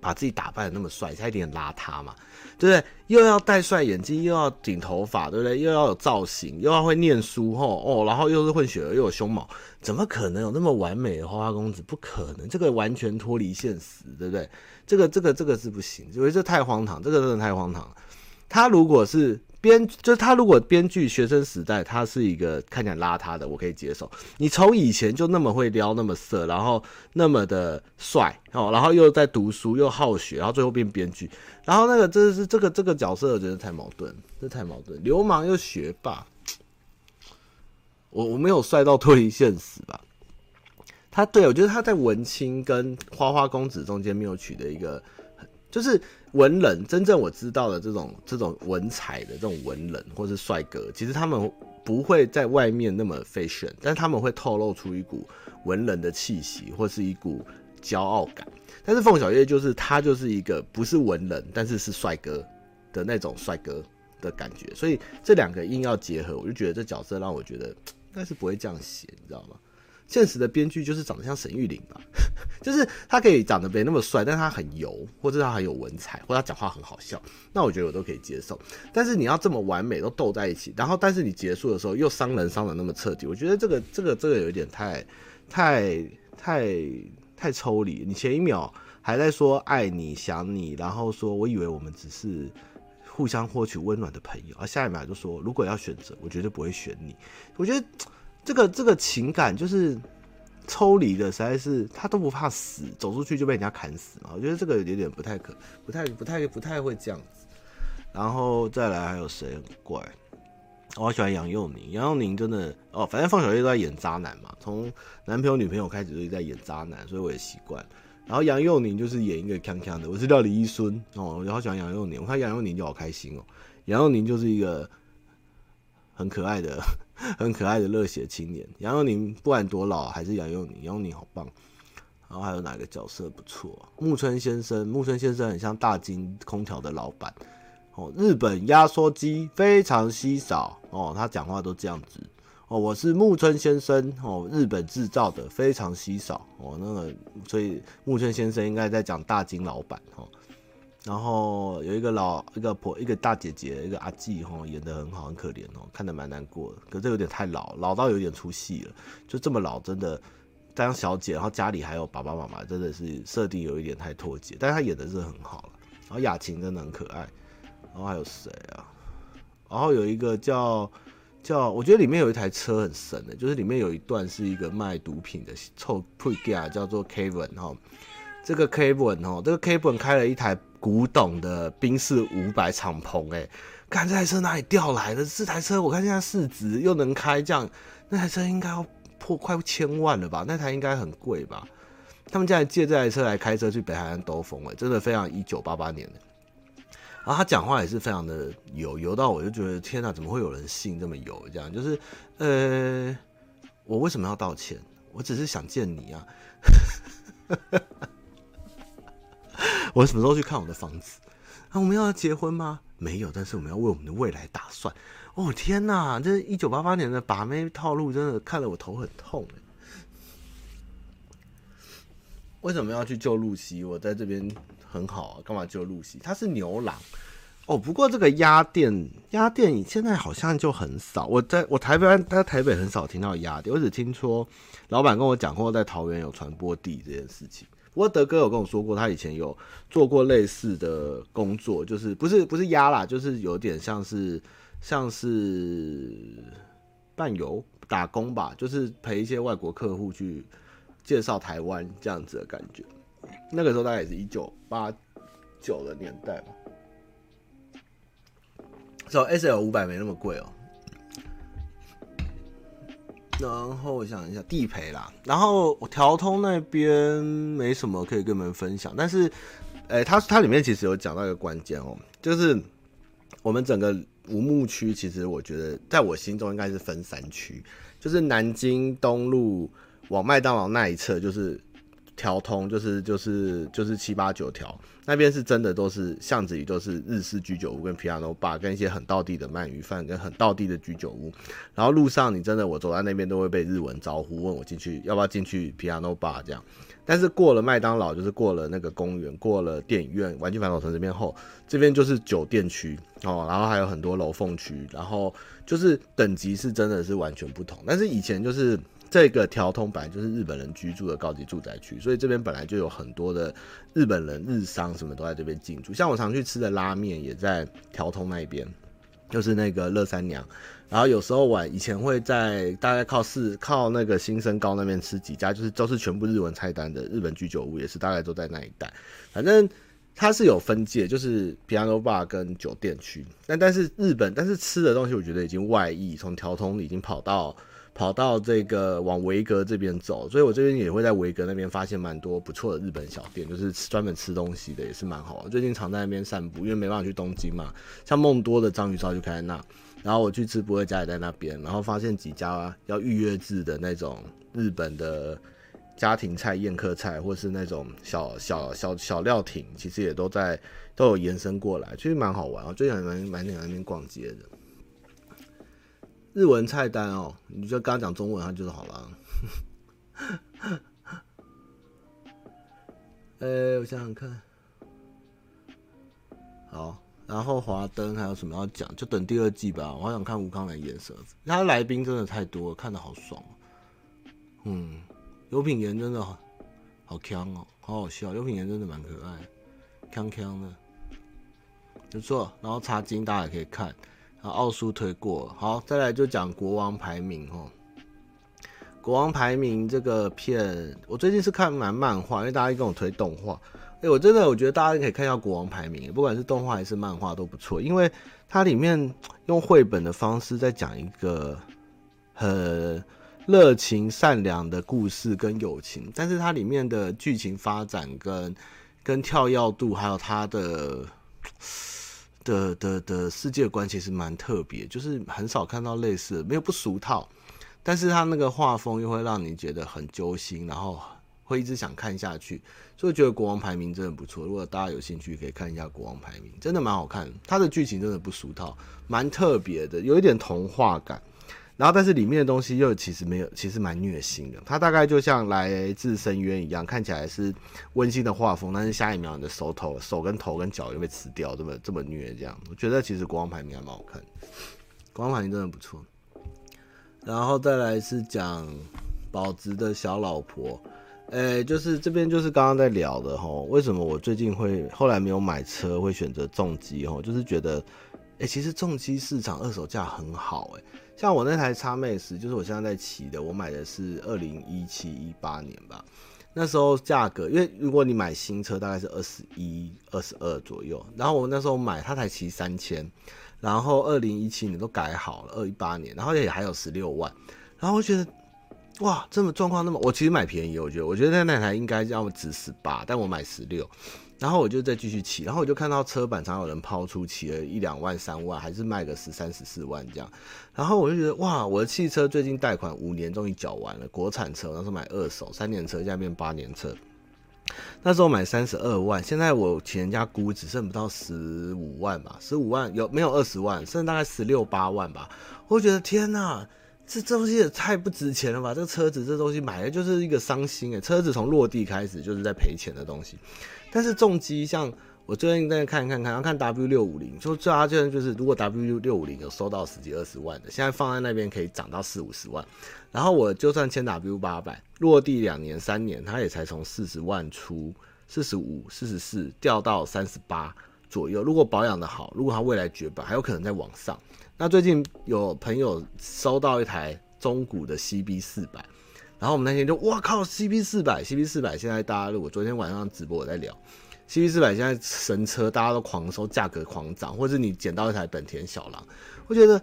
把自己打扮的那么帅，他一点邋遢嘛，对不对？又要戴帅眼镜，又要顶头发，对不对？又要有造型，又要会念书，吼哦，然后又是混血儿，又有胸毛，怎么可能有那么完美的花花公子？不可能，这个完全脱离现实，对不对？这个这个这个是不行，因为这太荒唐，这个真的太荒唐。他如果是编，就是他如果编剧学生时代，他是一个看起来邋遢的，我可以接受。你从以前就那么会撩，那么色，然后那么的帅哦，然后又在读书又好学，然后最后变编剧，然后那个真的是这个这个角色，我觉得太矛盾，这太矛盾，流氓又学霸。我我没有帅到脱离现实吧？他对我觉得他在文青跟花花公子中间没有取得一个，就是文人真正我知道的这种这种文采的这种文人或是帅哥，其实他们不会在外面那么 fashion，但他们会透露出一股文人的气息或是一股骄傲感。但是凤小岳就是他就是一个不是文人，但是是帅哥的那种帅哥的感觉，所以这两个硬要结合，我就觉得这角色让我觉得应该是不会这样写，你知道吗？现实的编剧就是长得像沈玉琳吧，就是他可以长得没那么帅，但他很油，或者他很有文采，或者他讲话很好笑，那我觉得我都可以接受。但是你要这么完美都斗在一起，然后但是你结束的时候又伤人伤得那么彻底，我觉得这个这个这个有点太太太太抽离。你前一秒还在说爱你想你，然后说我以为我们只是互相获取温暖的朋友，而下一秒就说如果要选择，我绝对不会选你。我觉得。这个这个情感就是抽离的，实在是他都不怕死，走出去就被人家砍死嘛。我觉得这个有点不太可，不太不太不太会这样子。然后再来还有谁很怪？我好喜欢杨佑宁，杨佑宁真的哦，反正放小岳都在演渣男嘛，从男朋友女朋友开始就在演渣男，所以我也习惯。然后杨佑宁就是演一个锵锵的，我是叫李一孙哦，我好喜欢杨佑宁，我看杨佑宁就好开心哦。杨佑宁就是一个很可爱的。很可爱的热血青年杨佑宁，不管多老还是杨佑宁，杨佑宁好棒。然后还有哪个角色不错？木村先生，木村先生很像大金空调的老板哦。日本压缩机非常稀少哦，他讲话都这样子哦。我是木村先生哦，日本制造的非常稀少哦。那个，所以木村先生应该在讲大金老板哦。然后有一个老一个婆一个大姐姐一个阿纪吼演得很好很可怜哦，看得蛮难过的。可是这有点太老，老到有点出戏了。就这么老，真的当小姐，然后家里还有爸爸妈妈，真的是设定有一点太脱节。但是她演的是很好了。然后雅琴真的很可爱。然后还有谁啊？然后有一个叫叫，我觉得里面有一台车很神的，就是里面有一段是一个卖毒品的臭配件，叫做 Kevin 哈。这个 Kevin 哦，这个 Kevin 开了一台。古董的宾士五百敞篷，哎，看这台车哪里调来的？这台车我看现在市值又能开这样，那台车应该要破快千万了吧？那台应该很贵吧？他们竟然借这台车来开车去北海岸兜风，哎，真的非常一九八八年的。然后他讲话也是非常的油，油到我就觉得天哪，怎么会有人信这么油？这样就是，呃，我为什么要道歉？我只是想见你啊。我什么时候去看我的房子？啊，我们要结婚吗？没有，但是我们要为我们的未来打算。哦天哪，这一九八八年的把妹套路真的看得我头很痛。为什么要去救露西？我在这边很好啊，干嘛救露西？他是牛郎哦。不过这个鸭店，鸭店现在好像就很少。我在我台北，在台北很少听到鸭店，我只听说老板跟我讲过，在桃园有传播地这件事情。不过德哥有跟我说过，他以前有做过类似的工作，就是不是不是压啦，就是有点像是像是伴游打工吧，就是陪一些外国客户去介绍台湾这样子的感觉。那个时候大概也是一九八九的年代吧。所以 SL 五百没那么贵哦。然后我想一下地陪啦，然后我条通那边没什么可以跟你们分享，但是，诶，它它里面其实有讲到一个关键哦，就是我们整个无墓区，其实我觉得在我心中应该是分三区，就是南京东路往麦当劳那一侧就是。条通就是就是就是七八九条那边是真的都是巷子里都是日式居酒屋跟 Piano Bar 跟一些很道地的鳗鱼饭跟很道地的居酒屋，然后路上你真的我走在那边都会被日文招呼问我进去要不要进去 Piano Bar 这样，但是过了麦当劳就是过了那个公园过了电影院玩具反斗城这边后，这边就是酒店区哦，然后还有很多楼缝区，然后就是等级是真的是完全不同，但是以前就是。这个条通本来就是日本人居住的高级住宅区，所以这边本来就有很多的日本人、日商什么都在这边进驻。像我常去吃的拉面也在条通那边，就是那个乐三娘。然后有时候晚以前会在大概靠四靠那个新生高那边吃几家，就是都是全部日文菜单的日本居酒屋，也是大概都在那一带。反正它是有分界，就是 Piano Bar 跟酒店区。但但是日本，但是吃的东西我觉得已经外溢，从条通已经跑到。跑到这个往维格这边走，所以我最近也会在维格那边发现蛮多不错的日本小店，就是专门吃东西的，也是蛮好玩。最近常在那边散步，因为没办法去东京嘛。像梦多的章鱼烧就开在那，然后我去吃不二家也在那边，然后发现几家要预约制的那种日本的家庭菜、宴客菜，或是那种小小小小料亭，其实也都在都有延伸过来，其实蛮好玩。我最近蛮蛮喜欢那边逛街的。日文菜单哦，你就刚刚讲中文，它就是好了。呃、我想想看，好，然后华灯还有什么要讲？就等第二季吧。我好想看吴慷仁演什，他来宾真的太多了，看的好爽。嗯，刘品言真的好好锵哦，好好笑。刘品言真的蛮可爱，锵锵的，不错。然后茶金大家也可以看。奥数推过，好，再来就讲国王排名哦。国王排名这个片，我最近是看蛮漫画，因为大家跟我推动画。哎、我真的我觉得大家可以看一下国王排名，不管是动画还是漫画都不错，因为它里面用绘本的方式在讲一个很热情善良的故事跟友情，但是它里面的剧情发展跟跟跳跃度，还有它的。的的的世界观其实蛮特别，就是很少看到类似，没有不俗套，但是他那个画风又会让你觉得很揪心，然后会一直想看下去，所以觉得国王排名真的不错。如果大家有兴趣，可以看一下国王排名，真的蛮好看，它的剧情真的不俗套，蛮特别的，有一点童话感。然后，但是里面的东西又其实没有，其实蛮虐心的。它大概就像来自深渊一样，看起来是温馨的画风，但是下一秒你的手头、手跟头跟脚又被吃掉，这么这么虐这样。我觉得其实国王排名还蛮好看，国王排名真的不错。然后再来是讲保值的小老婆，诶，就是这边就是刚刚在聊的齁，为什么我最近会后来没有买车，会选择重机齁，就是觉得，诶，其实重机市场二手价很好，诶。像我那台 XMAX，就是我现在在骑的，我买的是二零一七一八年吧。那时候价格，因为如果你买新车，大概是二十一、二十二左右。然后我那时候买，它才骑三千。然后二零一七年都改好了，二一八年，然后也还有十六万。然后我觉得，哇，这么状况那么，我其实买便宜，我觉得，我觉得那台应该要值十八，但我买十六。然后我就再继续骑，然后我就看到车板常有人抛出骑了一两万、三万，还是卖个十三、十四万这样。然后我就觉得哇，我的汽车最近贷款五年终于缴完了，国产车，那时候买二手三年车，现在变八年车。那时候买三十二万，现在我请人家估只剩不到十五万吧，十五万有没有二十万？剩大概十六八万吧。我觉得天哪！这东西也太不值钱了吧！这个车子，这东西买的就是一个伤心诶。车子从落地开始就是在赔钱的东西。但是重机，像我最近在看看看，要看 W 六五零，就最阿就就是，如果 W 六五零有收到十几二十万的，现在放在那边可以涨到四五十万。然后我就算签 W 八百，落地两年三年，它也才从四十万出，四十五、四十四掉到三十八左右。如果保养的好，如果它未来绝版，还有可能再往上。那最近有朋友收到一台中古的 CB 四百，然后我们那天就哇靠，CB 四百，CB 四百现在大家如果昨天晚上直播我在聊，CB 四百现在神车，大家都狂收，价格狂涨，或者你捡到一台本田小狼，我觉得，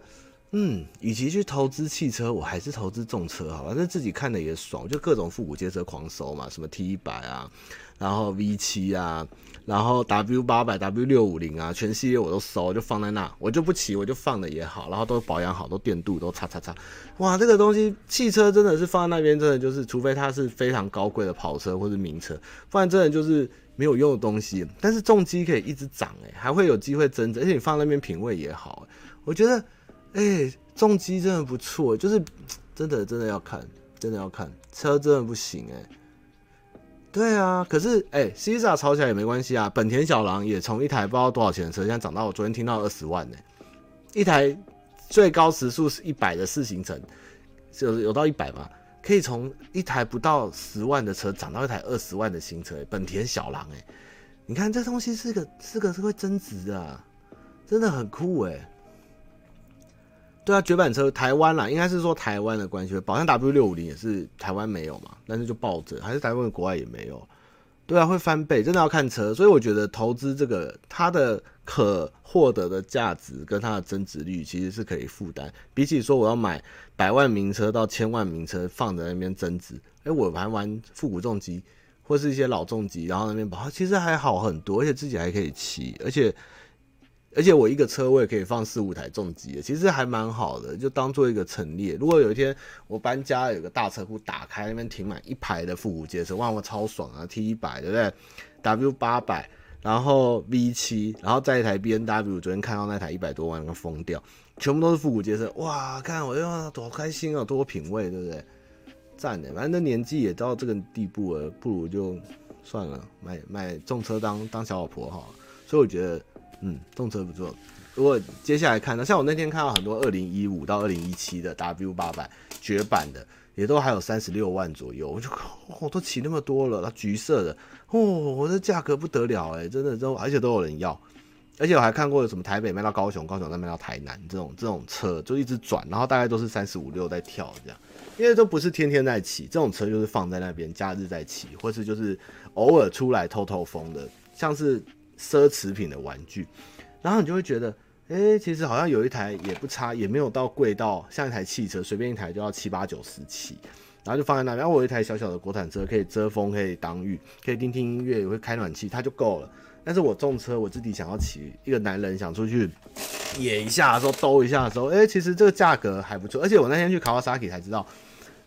嗯，与其去投资汽车，我还是投资重车好吧，反正自己看的也爽，就各种复古街车狂收嘛，什么 T 一百啊，然后 V 七啊。然后 W 八百、W 六五零啊，全系列我都收，就放在那，我就不骑，我就放的也好，然后都保养好，都电镀都擦擦擦。哇，这个东西汽车真的是放在那边，真的就是，除非它是非常高贵的跑车或是名车，不然真的就是没有用的东西。但是重机可以一直涨，哎，还会有机会增值，而且你放在那边品味也好，我觉得，哎，重机真的不错，就是真的真的要看，真的要看，车真的不行，哎。对啊，可是哎，Cesar 炒起来也没关系啊。本田小狼也从一台不知道多少钱的车，现在涨到我昨天听到二十万呢。一台最高时速是一百的四行程，有有到一百吗？可以从一台不到十万的车涨到一台二十万的新车，本田小狼哎，你看这东西是个是个是会增值的，真的很酷哎。对啊，绝版车台湾啦，应该是说台湾的关系。宝山 W 六五零也是台湾没有嘛，但是就抱着，还是台湾的国外也没有。对啊，会翻倍，真的要看车。所以我觉得投资这个，它的可获得的价值跟它的增值率其实是可以负担。比起说我要买百万名车到千万名车放在那边增值，哎，我还玩复古重机或是一些老重机，然后那边跑，其实还好很多，而且自己还可以骑，而且。而且我一个车位可以放四五台重机，其实还蛮好的，就当做一个陈列。如果有一天我搬家，有个大车库打开，那边停满一排的复古街车，哇，我超爽啊！T 一百对不对？W 八百，然后 V 七，然后再一台 BNW，昨天看到那台一百多万，跟疯掉，全部都是复古街车，哇，看我哟，多开心啊，多品味，对不对？赞的，反正那年纪也到这个地步了，不如就算了，买买重车当当小老婆哈。所以我觉得。嗯，动车不错。如果接下来看，那像我那天看到很多二零一五到二零一七的 W 八百绝版的，也都还有三十六万左右。我就我、哦、都骑那么多了，它橘色的，哦，我的价格不得了哎，真的都而且都有人要。而且我还看过有什么台北卖到高雄，高雄再卖到台南这种这种车，就一直转，然后大概都是三十五六在跳这样，因为都不是天天在骑，这种车就是放在那边假日在骑，或是就是偶尔出来透透风的，像是。奢侈品的玩具，然后你就会觉得，哎、其实好像有一台也不差，也没有到贵到像一台汽车，随便一台就要七八九十起，然后就放在那边。然后我有一台小小的国产车，可以遮风，可以挡雨，可以听听音乐，也会开暖气，它就够了。但是我重车，我自己想要骑，一个男人想出去野一下的时候，兜一下的时候，哎、其实这个价格还不错。而且我那天去 Kawasaki 才知道，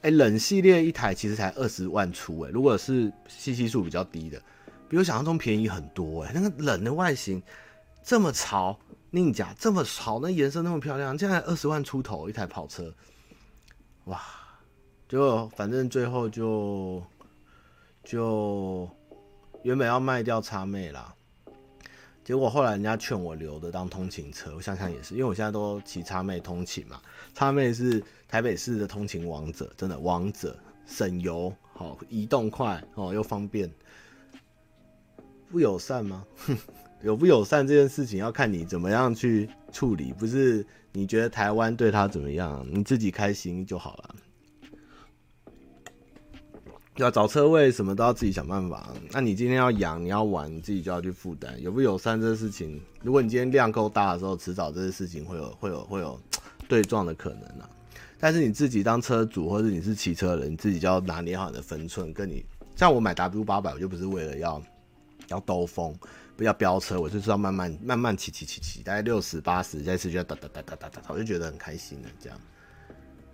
哎、冷系列一台其实才二十万出，哎，如果是 CC 数比较低的。比我想象中便宜很多哎、那个冷的外形这么潮，宁甲这么潮，那颜色那么漂亮，竟然二十万出头一台跑车，哇！就反正最后就就原本要卖掉叉妹啦，结果后来人家劝我留的当通勤车，我想想也是，因为我现在都骑叉妹通勤嘛，叉妹是台北市的通勤王者，真的王者，省油，好移动快哦，又方便。不友善吗？哼，有不友善这件事情要看你怎么样去处理，不是你觉得台湾对他怎么样，你自己开心就好了。要找车位什么都要自己想办法。那你今天要养，你要玩，你自己就要去负担。有不友善这个事情，如果你今天量够大的时候，迟早这些事情会有会有会有 对撞的可能啊。但是你自己当车主或者你是骑车人，你自己就要拿捏好你的分寸。跟你像我买 W 八百，我就不是为了要。要兜风，不要飙车，我就是要慢慢慢慢骑骑骑骑，大概六十八十，这次就哒哒哒哒哒哒，我就觉得很开心了。这样，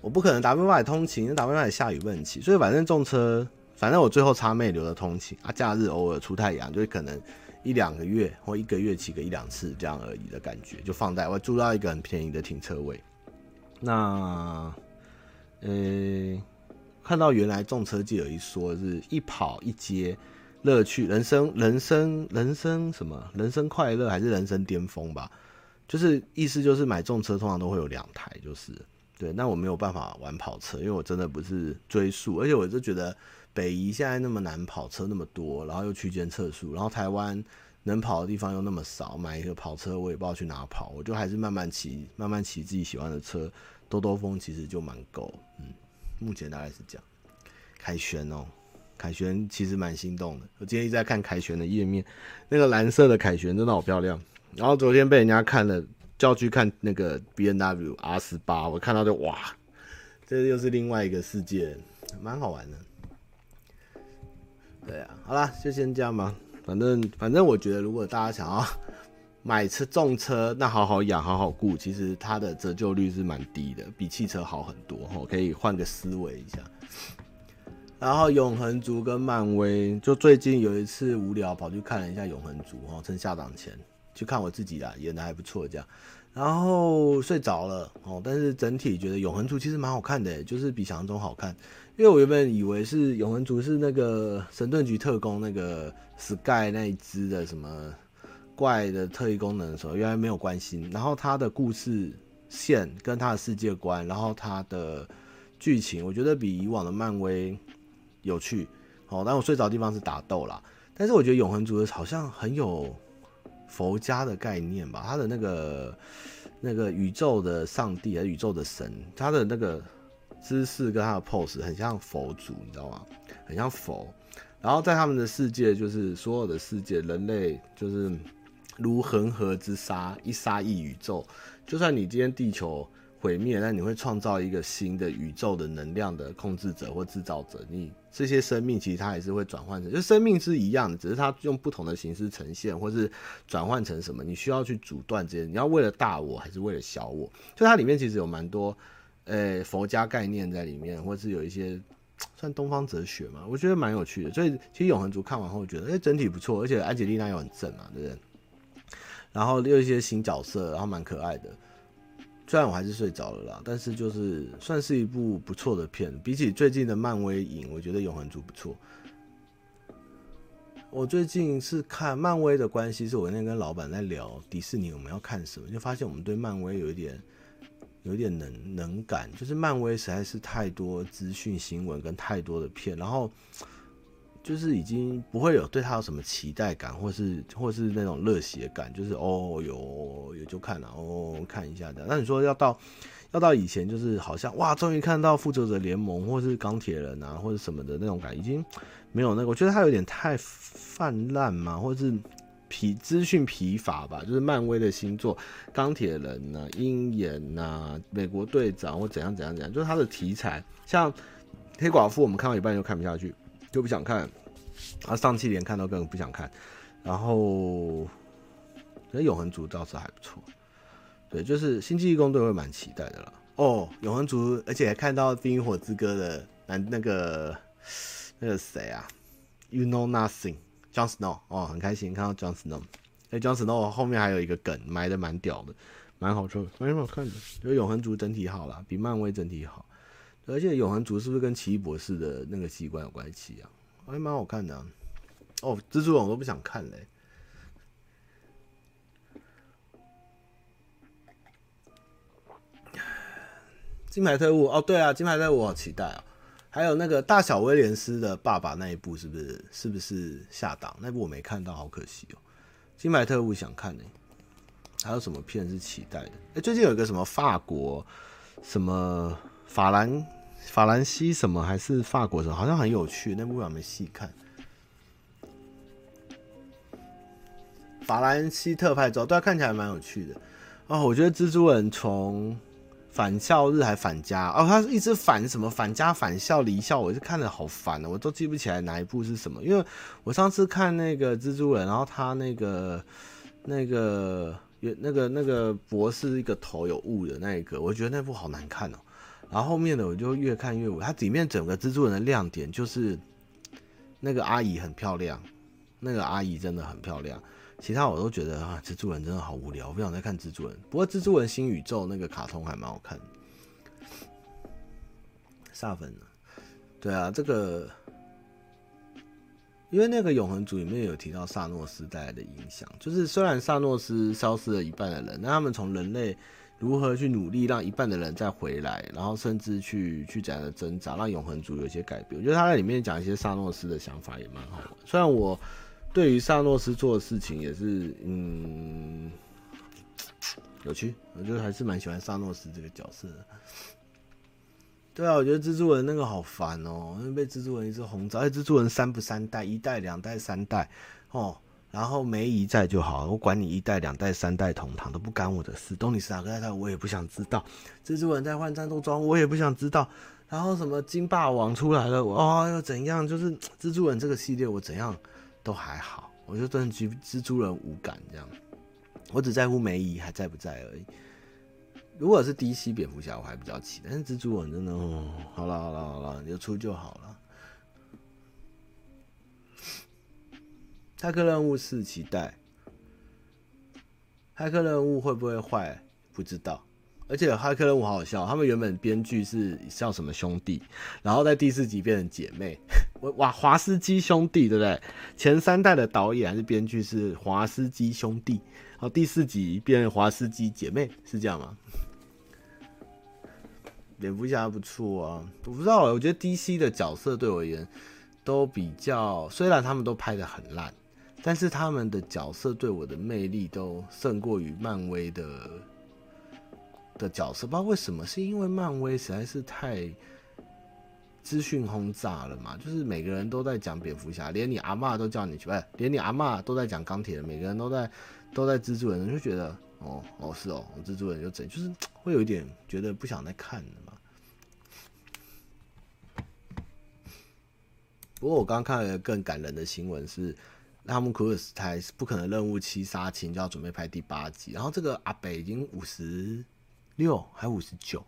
我不可能 W 八百通勤，W 八百下雨不能骑，所以反正重车，反正我最后叉妹留了通勤啊，假日偶尔出太阳，就是可能一两个月或一个月骑个一两次这样而已的感觉，就放在我租到一个很便宜的停车位。那，呃、看到原来重车界有一说是一跑一接。乐趣，人生，人生，人生什么？人生快乐还是人生巅峰吧？就是意思就是买重车通常都会有两台，就是对。那我没有办法玩跑车，因为我真的不是追速，而且我就觉得北宜现在那么难跑车那么多，然后又区间测速，然后台湾能跑的地方又那么少，买一个跑车我也不知道去哪跑，我就还是慢慢骑，慢慢骑自己喜欢的车，兜兜风其实就蛮够。嗯，目前大概是这样。凯旋哦。凯旋其实蛮心动的，我今天一直在看凯旋的页面，那个蓝色的凯旋真的好漂亮。然后昨天被人家看了，叫去看那个 B N W R 十八，我看到就哇，这又是另外一个世界，蛮好玩的。对啊，好啦，就先这样吧。反正反正我觉得，如果大家想要买车重车，那好好养，好好顾，其实它的折旧率是蛮低的，比汽车好很多。吼，可以换个思维一下。然后永恒族跟漫威，就最近有一次无聊跑去看了一下永恒族，哦，趁下档前去看我自己啦，演的还不错这样，然后睡着了哦，但是整体觉得永恒族其实蛮好看的，就是比想象中好看，因为我原本以为是永恒族是那个神盾局特工那个 Sky 那一只的什么怪的特异功能的时候，原来没有关系，然后他的故事线跟他的世界观，然后他的剧情，我觉得比以往的漫威。有趣，好，但我睡着的地方是打斗啦。但是我觉得永恒族的好像很有佛家的概念吧，他的那个那个宇宙的上帝还是宇宙的神，他的那个姿势跟他的 pose 很像佛祖，你知道吗？很像佛。然后在他们的世界，就是所有的世界，人类就是如恒河之沙，一沙一宇宙。就算你今天地球毁灭，那你会创造一个新的宇宙的能量的控制者或制造者。你这些生命其实它还是会转换成，就生命是一样的，只是它用不同的形式呈现，或是转换成什么。你需要去阻断这些，你要为了大我还是为了小我？就它里面其实有蛮多，呃、佛家概念在里面，或是有一些。算东方哲学嘛，我觉得蛮有趣的。所以其实永恒族看完后觉得，哎、整体不错，而且安吉丽娜又很正嘛，对不对？然后又一些新角色，然后蛮可爱的。虽然我还是睡着了啦，但是就是算是一部不错的片。比起最近的漫威影，我觉得永恒族不错。我最近是看漫威的关系，是我那天跟老板在聊迪士尼我们要看什么，就发现我们对漫威有一点。有一点能能感，就是漫威实在是太多资讯新闻跟太多的片，然后就是已经不会有对他有什么期待感，或是或是那种热血感，就是哦有有就看了哦看一下的。那你说要到要到以前，就是好像哇，终于看到复仇者联盟或是钢铁人啊，或者什么的那种感，已经没有那个。我觉得他有点太泛滥嘛，或是。疲资讯疲乏吧，就是漫威的新作，钢铁人呐、啊、鹰眼呐、啊、美国队长或怎样怎样怎样，就是他的题材，像黑寡妇，我们看到一半就看不下去，就不想看。啊，上气连看到根本不想看。然后，那永恒族倒是还不错。对，就是星际异攻队会蛮期待的啦。哦，永恒族，而且还看到《冰与火之歌》的男那个那个谁啊？You know Nothing，John Snow 哦，很开心看到 John Snow。哎，John Snow 后面还有一个梗埋的蛮屌的，蛮好抽的，蛮好看的。就永恒族整体好啦，比漫威整体好。而且永恒族是不是跟奇异博士的那个机关有关系啊？还蛮好看的。哦，蜘蛛人我都不想看嘞。金牌特务哦，对啊，金牌特务我好期待啊。还有那个大小威廉斯的爸爸那一部是不是是不是下档？那部我没看到，好可惜哦。金牌特务想看呢、欸，还有什么片是期待的？哎、最近有一个什么法国什么法兰法兰西什么还是法国什么，好像很有趣，那部我还没细看。法兰西特派周，对，看起来蛮有趣的哦。我觉得蜘蛛人从。返校日还返家哦，他一直返什么返家返校离校，我是看得好烦哦，我都记不起来哪一部是什么。因为我上次看那个蜘蛛人，然后他那个那个有那个那个博士一个头有雾的那一个，我觉得那部好难看哦。然后后面的我就越看越雾，它里面整个蜘蛛人的亮点就是那个阿姨很漂亮，那个阿姨真的很漂亮。其他我都觉得啊，蜘蛛人真的好无聊，我不想再看蜘蛛人。不过蜘蛛人新宇宙那个卡通还蛮好看的。萨粉呢？对啊，这个因为那个永恒族里面有提到萨诺斯带来的影响，就是虽然萨诺斯消失了一半的人，那他们从人类如何去努力让一半的人再回来，然后甚至去去怎样的挣扎，让永恒族有一些改变。我觉得他在里面讲一些萨诺斯的想法也蛮好玩。虽然我。对于萨诺斯做的事情也是，嗯，有趣。我觉得还是蛮喜欢萨诺斯这个角色的。对啊，我觉得蜘蛛人那个好烦哦，因为被蜘蛛人一直轰炸。而且蜘蛛人三不三代，一代、两代、三代哦，然后梅姨在就好，我管你一代、两代、三代同堂都不干我的事。东尼史塔克在，我也不想知道。蜘蛛人在换战斗装，我也不想知道。然后什么金霸王出来了，我哦又怎样？就是蜘蛛人这个系列，我怎样？都还好，我就对蜘蜘蛛人无感这样，我只在乎梅姨还在不在而已。如果是 DC 蝙蝠侠，我还比较期待，但是蜘蛛人真的，哦，好了好了好了，有出就好了。骇客任务是期待，骇客任务会不会坏？不知道。而且骇客任务好好笑，他们原本编剧是叫什么兄弟，然后在第四集变成姐妹。哇，华斯基兄弟对不对？前三代的导演还是编剧是华斯基兄弟，然后第四集变成华斯基姐妹，是这样吗？蝙蝠侠不错啊，我不知道，我觉得 DC 的角色对我而言都比较，虽然他们都拍得很烂，但是他们的角色对我的魅力都胜过于漫威的的角色，不知道为什么，是因为漫威实在是太。资讯轰炸了嘛，就是每个人都在讲蝙蝠侠，连你阿嬷都叫你去，不是，连你阿嬷都在讲钢铁人，每个人都在都在蜘蛛人，就觉得哦哦是哦，蜘蛛人就整，就是会有一点觉得不想再看了嘛。不过我刚刚看了一个更感人的新闻是，汤姆·克鲁斯他不可能任务七杀青就要准备拍第八集，然后这个阿北已经五十六还五十九。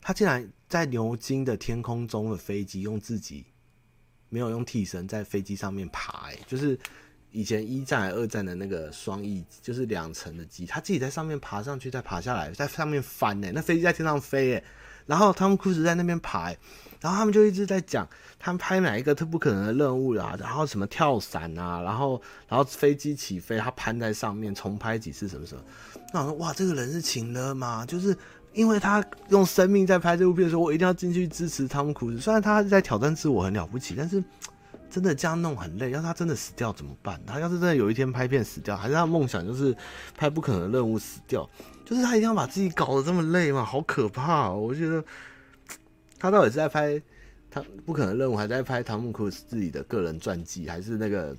他竟然在牛津的天空中的飞机用自己没有用替身在飞机上面爬，欸，就是以前一战二战的那个双翼，就是两层的机，他自己在上面爬上去再爬下来，在上面翻呢，欸，那飞机在天上飞，欸，然后汤姆克斯在那边爬，欸，然后他们就一直在讲他们拍哪一个特不可能的任务啊，然后什么跳伞啊，然后然后飞机起飞，他攀在上面重拍几次什么什么，那我说哇，这个人是情勒吗？就是。因为他用生命在拍这部片的时候，我一定要进去支持汤姆·克。虽然他在挑战自我很了不起，但是真的这样弄很累。要是他真的死掉怎么办？他要是真的有一天拍片死掉，还是他梦想就是拍不可能的任务死掉？就是他一定要把自己搞得这么累吗？好可怕！我觉得他到底是在拍他不可能任务，还在拍汤姆·克鲁斯自己的个人传记，还是那个？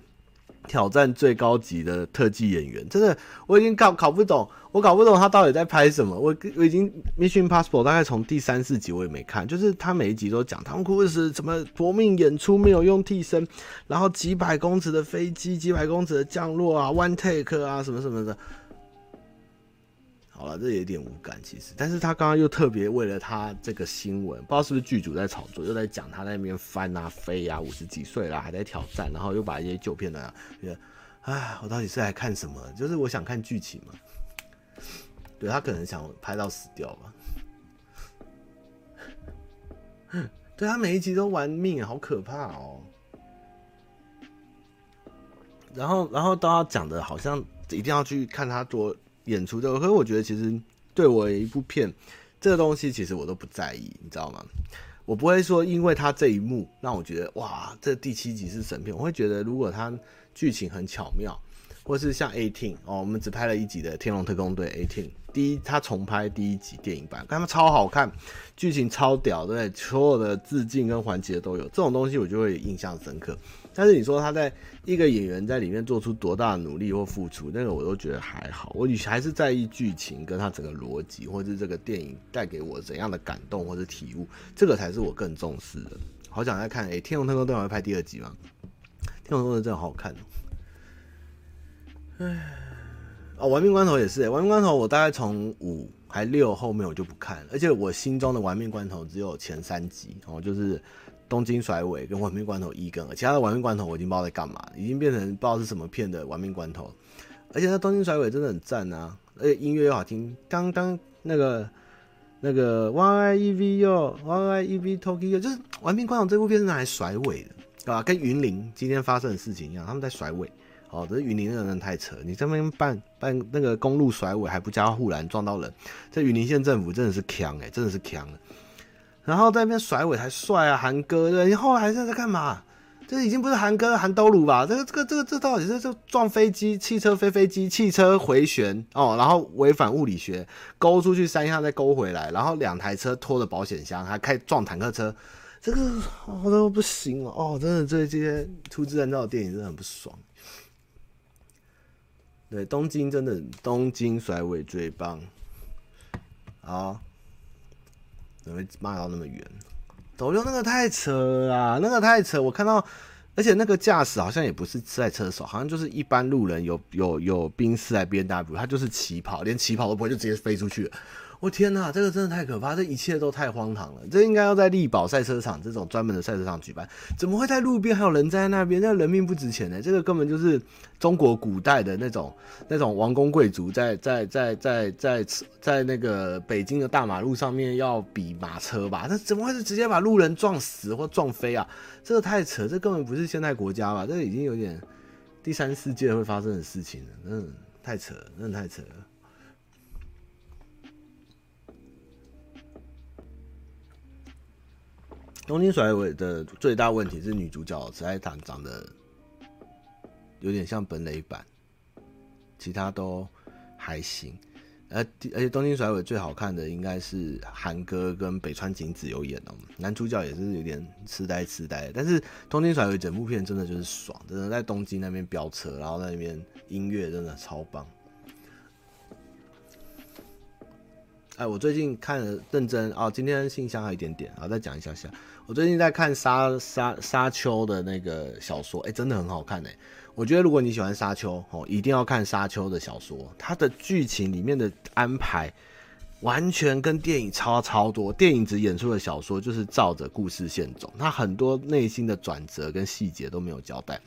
挑战最高级的特技演员，真的我已经搞搞不懂，我搞不懂他到底在拍什么。我我已经 Mission possible，大概从第三四集我也没看，就是他每一集都讲汤姆·克鲁斯什么搏命演出，没有用替身，然后几百公尺的飞机，几百公尺的降落啊，one take 啊，什么什么的。好了，这有点无感其实，但是他刚刚又特别为了他这个新闻，不知道是不是剧组在炒作，又在讲他在那边翻啊飞啊，五十几岁了还在挑战，然后又把一些旧片呢，觉得，哎，我到底是来看什么？就是我想看剧情嘛。对，他可能想拍到死掉吧。对，他每一集都玩命，好可怕哦。然后，然后都要讲的好像一定要去看他多。演出这个，可是我觉得其实对我一部片，这个东西其实我都不在意，你知道吗？我不会说因为他这一幕让我觉得哇，这第七集是神片。我会觉得如果他剧情很巧妙，或是像 A-Team 哦，我们只拍了一集的《天龙特工队》A-Team，第一他重拍第一集电影版，他们超好看，剧情超屌，对不对？所有的致敬跟环节都有，这种东西我就会印象深刻。但是你说他在一个演员在里面做出多大的努力或付出，那个我都觉得还好。我还是在意剧情跟他整个逻辑，或者是这个电影带给我怎样的感动或者体悟，这个才是我更重视的。好想再看，哎、欸，《天龙特工队》会拍第二集吗？《天龙特工队》真的好好看哦。哎，哦，《玩命关头》也是，《玩命关头》我大概从五还六后面我就不看了，而且我心中的《玩命关头》只有前三集哦，就是。东京甩尾跟玩命关头一跟二，其他的玩命关头我已经不知道在干嘛，已经变成不知道是什么片的玩命关头。而且那东京甩尾真的很赞啊，而且音乐又好听，刚刚那个那个 One I E V U One I E V Tokyo，就是玩命关头这部片是拿来甩尾的，对吧？跟云林今天发生的事情一样，他们在甩尾。哦，这云林那个人太扯，你这边办办那个公路甩尾还不加护栏撞到人，这云林县政府真的是强哎，真的是强了。然后在那边甩尾还帅啊，韩哥对，你后来还在在干嘛？这已经不是韩哥韩兜鲁吧？这个这个这个这到底是这撞飞机、汽车飞飞机、汽车回旋哦，然后违反物理学勾出去山下再勾回来，然后两台车拖着保险箱还开撞坦克车，这个我都不行了哦！真的这这些出自人造的电影真的很不爽。对，东京真的东京甩尾最棒，好。怎么会骂到那么远？斗六那个太扯了，那个太扯！我看到，而且那个驾驶好像也不是赛车手，好像就是一般路人，有有有宾士来 B N W，他就是起跑，连起跑都不会，就直接飞出去。我天哪，这个真的太可怕，这一切都太荒唐了。这应该要在力宝赛车场这种专门的赛车场举办，怎么会在路边还有人在那边？那人命不值钱呢？这个根本就是中国古代的那种那种王公贵族在在在在在在那个北京的大马路上面要比马车吧？那怎么会是直接把路人撞死或撞飞啊？这个太扯，这根本不是现代国家吧？这已经有点第三世界会发生的事情了，嗯，太扯了，真的太扯了。东京甩尾的最大问题是女主角实在长长得有点像本垒板，其他都还行。而，而且东京甩尾最好看的应该是韩哥跟北川景子有演哦，男主角也是有点痴呆痴呆，但是东京甩尾整部片真的就是爽，真的在东京那边飙车，然后在那边音乐真的超棒。哎，我最近看了认真哦，今天信箱还有一点点，好再讲一下下。我最近在看沙沙沙丘的那个小说，哎，真的很好看哎。我觉得如果你喜欢沙丘哦，一定要看沙丘的小说。它的剧情里面的安排完全跟电影差超多。电影只演出的小说就是照着故事线走，它很多内心的转折跟细节都没有交代。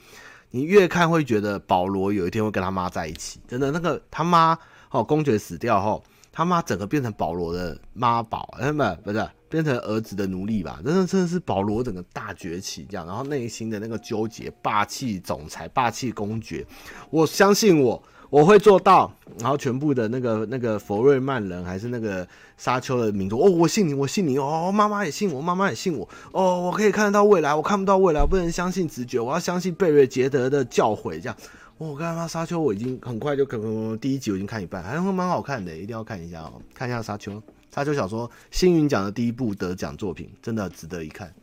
你越看会觉得保罗有一天会跟他妈在一起，真的那个他妈哦，公爵死掉后，他妈整个变成保罗的妈宝，哎不不是。变成儿子的奴隶吧，真的真的是保罗整个大崛起这样，然后内心的那个纠结，霸气总裁，霸气公爵，我相信我我会做到，然后全部的那个那个佛瑞曼人还是那个沙丘的民族，哦，我信你，我信你，哦，妈妈也信我，妈妈也信我，哦，我可以看得到未来，我看不到未来，不能相信直觉，我要相信贝瑞杰德的教诲，这样，我刚刚沙丘我已经很快就可能第一集我已经看一半，还蛮好看的，一定要看一下哦，看一下沙丘。沙丘小说星云奖的第一部得奖作品，真的值得一看，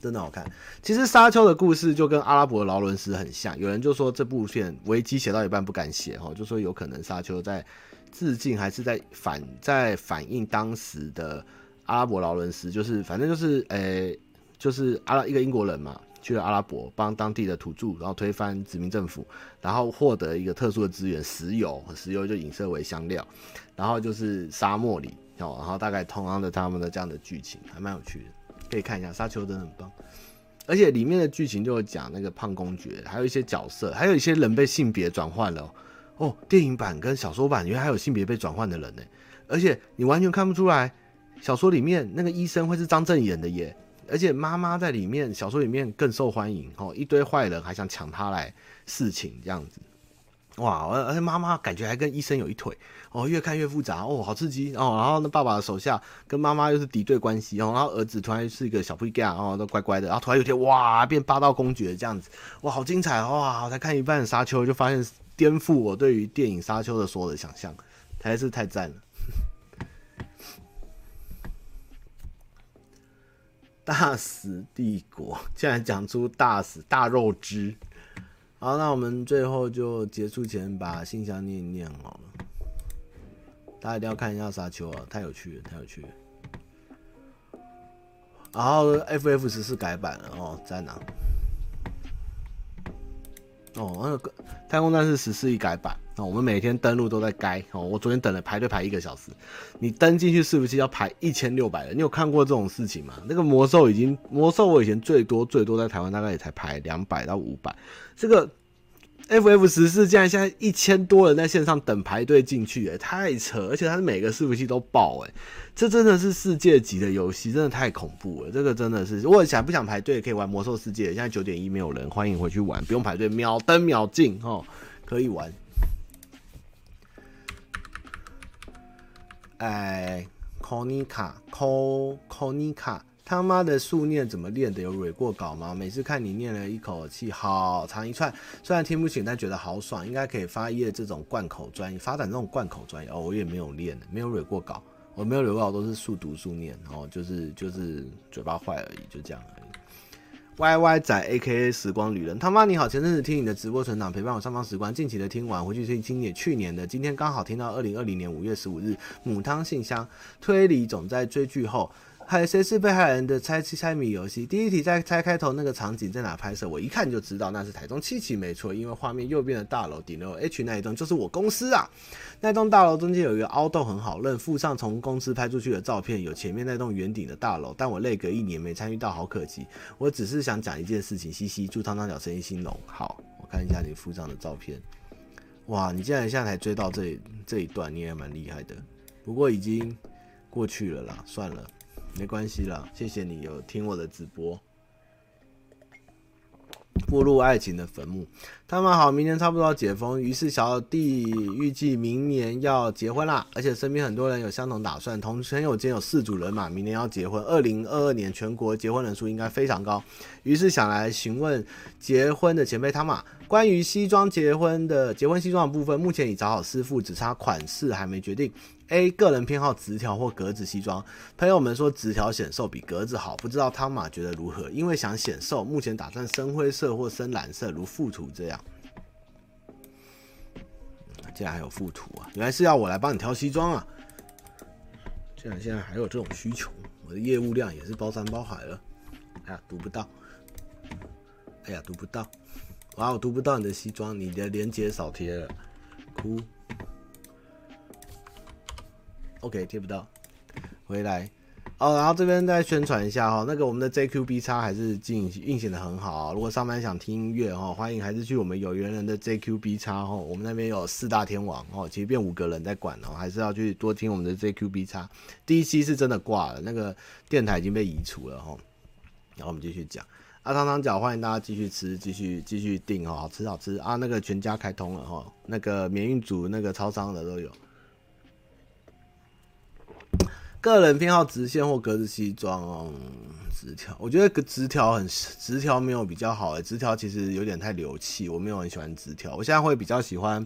真的好看。其实沙丘的故事就跟阿拉伯劳伦斯很像，有人就说这部片维基写到一半不敢写哈，就说有可能沙丘在致敬还是在反在反映当时的阿拉伯劳伦斯，就是反正就是诶、就是阿拉一个英国人嘛，去了阿拉伯帮当地的土著，然后推翻殖民政府，然后获得一个特殊的资源石油，石油就影射为香料，然后就是沙漠里。哦，然后大概同样的他们的这样的剧情还蛮有趣的，可以看一下《沙丘》真的很棒，而且里面的剧情就有讲那个胖公爵，还有一些角色，还有一些人被性别转换了哦。电影版跟小说版，原来还有性别被转换的人呢，而且你完全看不出来，小说里面那个医生会是张震演的耶，而且妈妈在里面小说里面更受欢迎哦，一堆坏人还想抢她来侍寝这样子。哇，而而且妈妈感觉还跟医生有一腿哦，越看越复杂哦，好刺激哦。然后那爸爸的手下跟妈妈又是敌对关系哦，然后儿子突然是一个小屁孩哦，都乖乖的，然后突然有一天哇变霸道公爵这样子，哇好精彩哇！我才看一半沙丘就发现颠覆我对于电影沙丘的所有的想象，还是太赞了。大死帝国竟然讲出大死大肉汁。好，那我们最后就结束前把信箱念一念好了。大家一定要看一下《沙丘》啊，太有趣了，太有趣了。然后 FF 十四改版了哦，在哪？哦，那个《太空战士十四》一改版。那我们每天登录都在该哦。我昨天等了排队排一个小时，你登进去伺服器要排一千六百人。你有看过这种事情吗？那个魔兽已经魔兽，我以前最多最多在台湾大概也才排两百到五百。这个 FF 十四竟然现在一千多人在线上等排队进去，哎，太扯！而且它是每个伺服器都爆，哎，这真的是世界级的游戏，真的太恐怖了。这个真的是，如果想不想排队，可以玩魔兽世界。现在九点一没有人，欢迎回去玩，不用排队，秒登秒进哦，可以玩。哎，Konica，Ko，Konica，他妈的速念怎么练的？有蕊过稿吗？每次看你念了一口气，好长一串，虽然听不清，但觉得好爽，应该可以发一页这种贯口专业，发展这种贯口专业。哦，我也没有练，没有蕊过稿，我没有蕊过稿，都是速读速念，然哦，就是就是嘴巴坏而已，就这样而已。Y Y 仔 A K A 时光旅人，他妈你好！前阵子听你的直播成长陪伴我上方时光，近期的听完回去听今年去年的，今天刚好听到二零二零年五月十五日母汤信箱推理总在追剧后。还有谁是被害人的猜猜谜游戏？第一题在猜开头那个场景在哪拍摄？我一看就知道那是台中七期，没错，因为画面右边的大楼顶楼 H 那一栋就是我公司啊。那栋大楼中间有一个凹洞很好认，附上从公司拍出去的照片，有前面那栋圆顶的大楼，但我累隔一年没参与到，好可惜。我只是想讲一件事情，嘻嘻，祝汤汤小生意兴隆。好，我看一下你附上的照片。哇，你竟然现在才追到这这一段，你也蛮厉害的。不过已经过去了啦，算了。没关系啦，谢谢你有听我的直播。步入爱情的坟墓。他们好，明年差不多要解封，于是小弟预计明年要结婚啦，而且身边很多人有相同打算，同朋友间有四组人马，明年要结婚。二零二二年全国结婚人数应该非常高，于是想来询问结婚的前辈他们，关于西装结婚的结婚西装的部分，目前已找好师傅，只差款式还没决定。A 个人偏好直条或格子西装，朋友们说直条显瘦比格子好，不知道汤玛觉得如何？因为想显瘦，目前打算深灰色或深蓝色，如附图这样。竟然还有附图啊！原来是要我来帮你挑西装啊！竟然现在还有这种需求，我的业务量也是包山包海了。哎呀，读不到！哎呀，读不到！哇，我读不到你的西装，你的链接少贴了，哭。OK，贴不到，回来哦。然后这边再宣传一下哈，那个我们的 JQB 叉还是进运行的很好。如果上班想听音乐哈，欢迎还是去我们有缘人的 JQB 叉哈。我们那边有四大天王哦，其实变五个人在管哦，还是要去多听我们的 JQB 叉。第一期是真的挂了，那个电台已经被移除了哈。然后我们继续讲阿汤汤脚，欢迎大家继续吃，继续继续订哦，好吃好吃啊！那个全家开通了哈，那个免运组那个超商的都有。个人偏好直线或格子西装哦，直条，我觉得个直条很直条没有比较好诶，直条其实有点太流气，我没有很喜欢直条，我现在会比较喜欢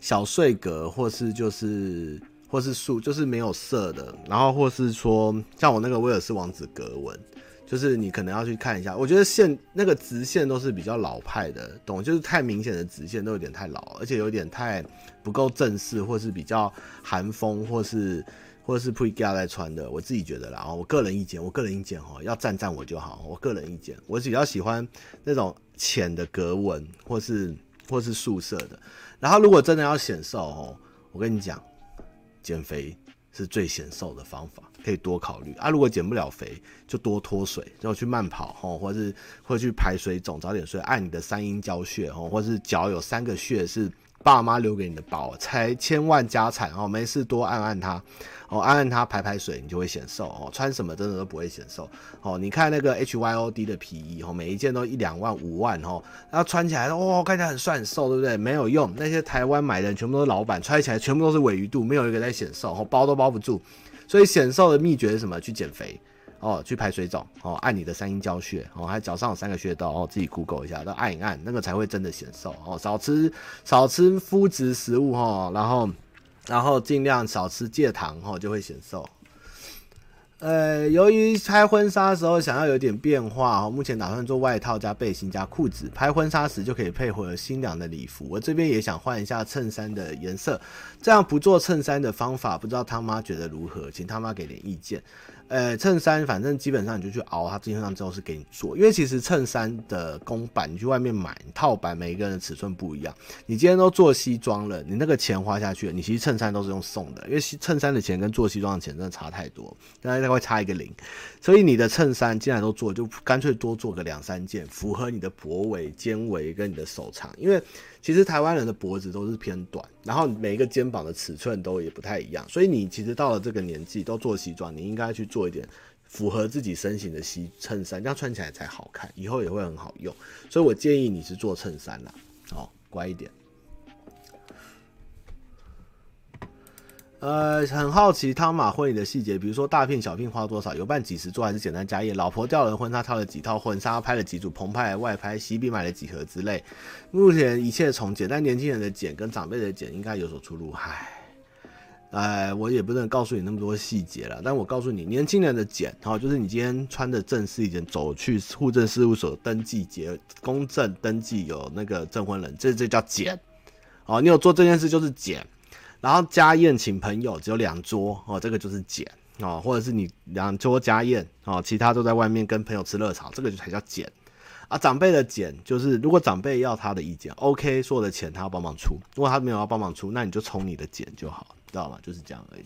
小碎格或是就是或是素就是没有色的，然后或是说像我那个威尔士王子格纹，就是你可能要去看一下，我觉得线那个直线都是比较老派的，懂？就是太明显的直线都有点太老，而且有点太不够正式，或是比较韩风，或是。或者是 Pre-Ga 来穿的，我自己觉得啦，我个人意见，我个人意见哈，要赞赞我就好，我个人意见，我比较喜欢那种浅的格纹，或是或是素色的。然后如果真的要显瘦哦，我跟你讲，减肥是最显瘦的方法，可以多考虑啊。如果减不了肥，就多脱水，然后去慢跑吼，或是或去排水肿，早点睡，按你的三阴交穴吼，或是脚有三个穴是。爸妈留给你的宝，才千万家产哦，没事多按按它，哦，按按它排排水，你就会显瘦哦。穿什么真的都不会显瘦哦。你看那个 HYOD 的皮衣哦，每一件都一两万、五万哦，然后穿起来哦，看起来很帅很瘦，对不对？没有用，那些台湾买的全部都是老板，穿起来全部都是尾鱼肚，没有一个在显瘦，哦，包都包不住。所以显瘦的秘诀是什么？去减肥。哦，去排水肿哦，按你的三阴交穴哦，还脚上有三个穴道哦，自己 Google 一下，都按一按，那个才会真的显瘦哦。少吃少吃麸质食物哈，然后然后尽量少吃戒糖哈，就会显瘦。呃，由于拍婚纱的时候想要有点变化哦，目前打算做外套加背心加裤子，拍婚纱时就可以配合新娘的礼服。我这边也想换一下衬衫的颜色，这样不做衬衫的方法，不知道他妈觉得如何，请他妈给点意见。呃，衬衫反正基本上你就去熬，它基本上之后是给你做，因为其实衬衫的公版你去外面买套版，每一个人的尺寸不一样。你今天都做西装了，你那个钱花下去了，你其实衬衫都是用送的，因为衬衫的钱跟做西装的钱真的差太多，大概会差一个零。所以你的衬衫既然都做，就干脆多做个两三件，符合你的脖围、肩围跟你的手长，因为。其实台湾人的脖子都是偏短，然后每一个肩膀的尺寸都也不太一样，所以你其实到了这个年纪都做西装，你应该去做一点符合自己身形的西衬衫，这样穿起来才好看，以后也会很好用。所以我建议你是做衬衫啦，哦，乖一点。呃，很好奇汤马婚礼的细节，比如说大聘小聘花多少，有办几十桌还是简单家宴？老婆吊人婚纱挑了几套婚纱，拍了几组棚拍外拍，喜饼买了几盒之类。目前一切从简，单年轻人的简跟长辈的简应该有所出入。唉，哎，我也不能告诉你那么多细节了，但我告诉你，年轻人的简，好，就是你今天穿的正式一点，走去户政事务所登记结公证登记有那个证婚人，这这叫简。哦，你有做这件事就是简。然后家宴请朋友只有两桌哦，这个就是简哦，或者是你两桌家宴哦，其他都在外面跟朋友吃热炒，这个就才叫简啊。长辈的简就是，如果长辈要他的意见，OK，所有的钱他要帮忙出，如果他没有要帮忙出，那你就从你的简就好，知道吗？就是这样而已。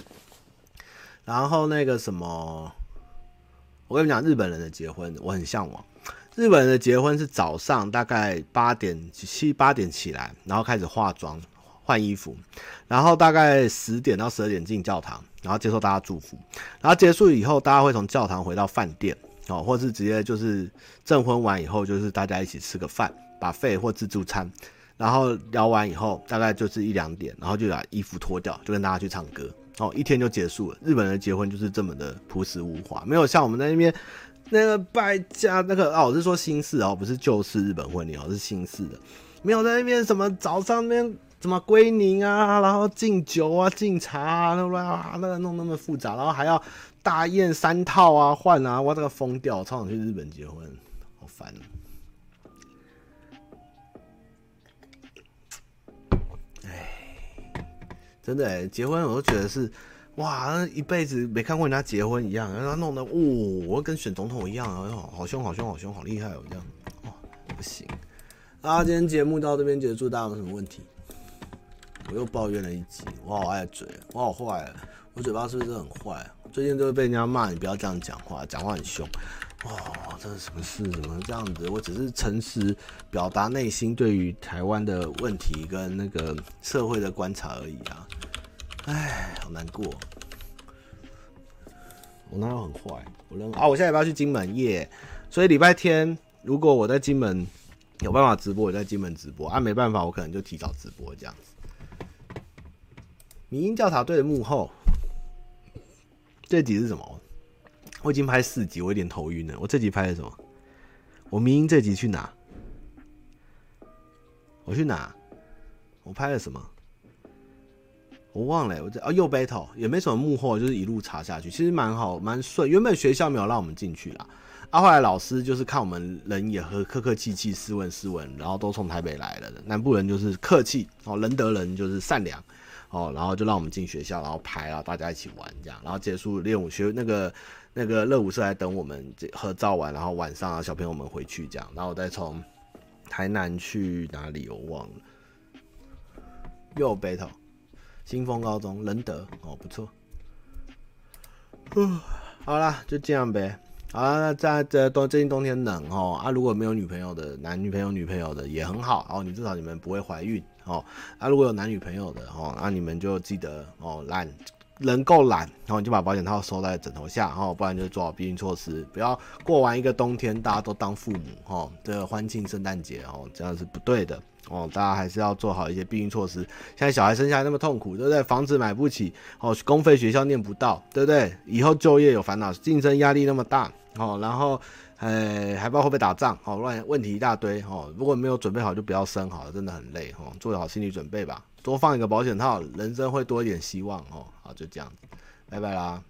然后那个什么，我跟你讲，日本人的结婚我很向往。日本人的结婚是早上大概八点七八点起来，然后开始化妆。换衣服，然后大概十点到十二点进教堂，然后接受大家祝福，然后结束以后，大家会从教堂回到饭店，哦，或是直接就是证婚完以后，就是大家一起吃个饭把费或自助餐，然后聊完以后大概就是一两点，然后就把衣服脱掉，就跟大家去唱歌，哦，一天就结束了。日本人结婚就是这么的朴实无华，没有像我们在那边那个败家那个哦，我是说新式哦，不是旧式日本婚礼哦，是新式的，没有在那边什么早上那边怎么归宁啊，然后敬酒啊、敬茶啊，那啊那个弄那么复杂，然后还要。大宴三套啊，换啊，我这个疯掉，超想去日本结婚，好烦。哎，真的，结婚我都觉得是，哇，一辈子没看过人家结婚一样，然后弄得，哦，我跟选总统一样啊，好凶，好凶，好凶，好厉害哦，这样，哦，不行。啊，今天节目到这边结束，大家有什么问题？我又抱怨了一集，我好爱嘴，我好坏，我嘴巴是不是很坏？最近都会被人家骂，你不要这样讲话，讲话很凶。哦，这是什么事？怎么这样子？我只是诚实表达内心对于台湾的问题跟那个社会的观察而已啊。哎，好难过。我哪有很坏？我认啊，我现在要不要去金门耶所以礼拜天如果我在金门有办法直播，我在金门直播啊。没办法，我可能就提早直播这样子。迷因调查队的幕后。这集是什么？我已经拍四集，我有点头晕了。我这集拍的什么？我明明这集去哪？我去哪？我拍了什么？我忘了。我这啊，又 battle 也没什么幕后，就是一路查下去，其实蛮好，蛮顺。原本学校没有让我们进去啦，啊，后来老师就是看我们人也和客客气气、斯文斯文，然后都从台北来了的，南部人就是客气哦，仁德人就是善良。哦，然后就让我们进学校，然后拍，然后大家一起玩这样，然后结束练舞学那个那个热舞社来等我们合照完，然后晚上啊小朋友们回去这样，然后我再从台南去哪里我忘了，又 battle，，新丰高中仁德哦不错，嗯，好啦，就这样呗。好了，那在这冬最近冬天冷哦啊，如果没有女朋友的，男女朋友女朋友的也很好。哦，你至少你们不会怀孕。哦。啊，如果有男女朋友的哦，那、你们就记得哦，懒人够懒，然、哦、后你就把保险套收在枕头下哦，不然就做好避孕措施，不要过完一个冬天大家都当父母哦，这个欢庆圣诞节哦，这样是不对的。哦，大家还是要做好一些避孕措施。现在小孩生下来那么痛苦，对不对？房子买不起，哦，公费学校念不到，对不对？以后就业有烦恼，竞争压力那么大，哦，然后，呃，还不知道会不会打仗，哦，乱问题一大堆，哦，如果没有准备好，就不要生好了，真的很累，哦，做好心理准备吧，多放一个保险套，人生会多一点希望，哦，好，就这样，拜拜啦。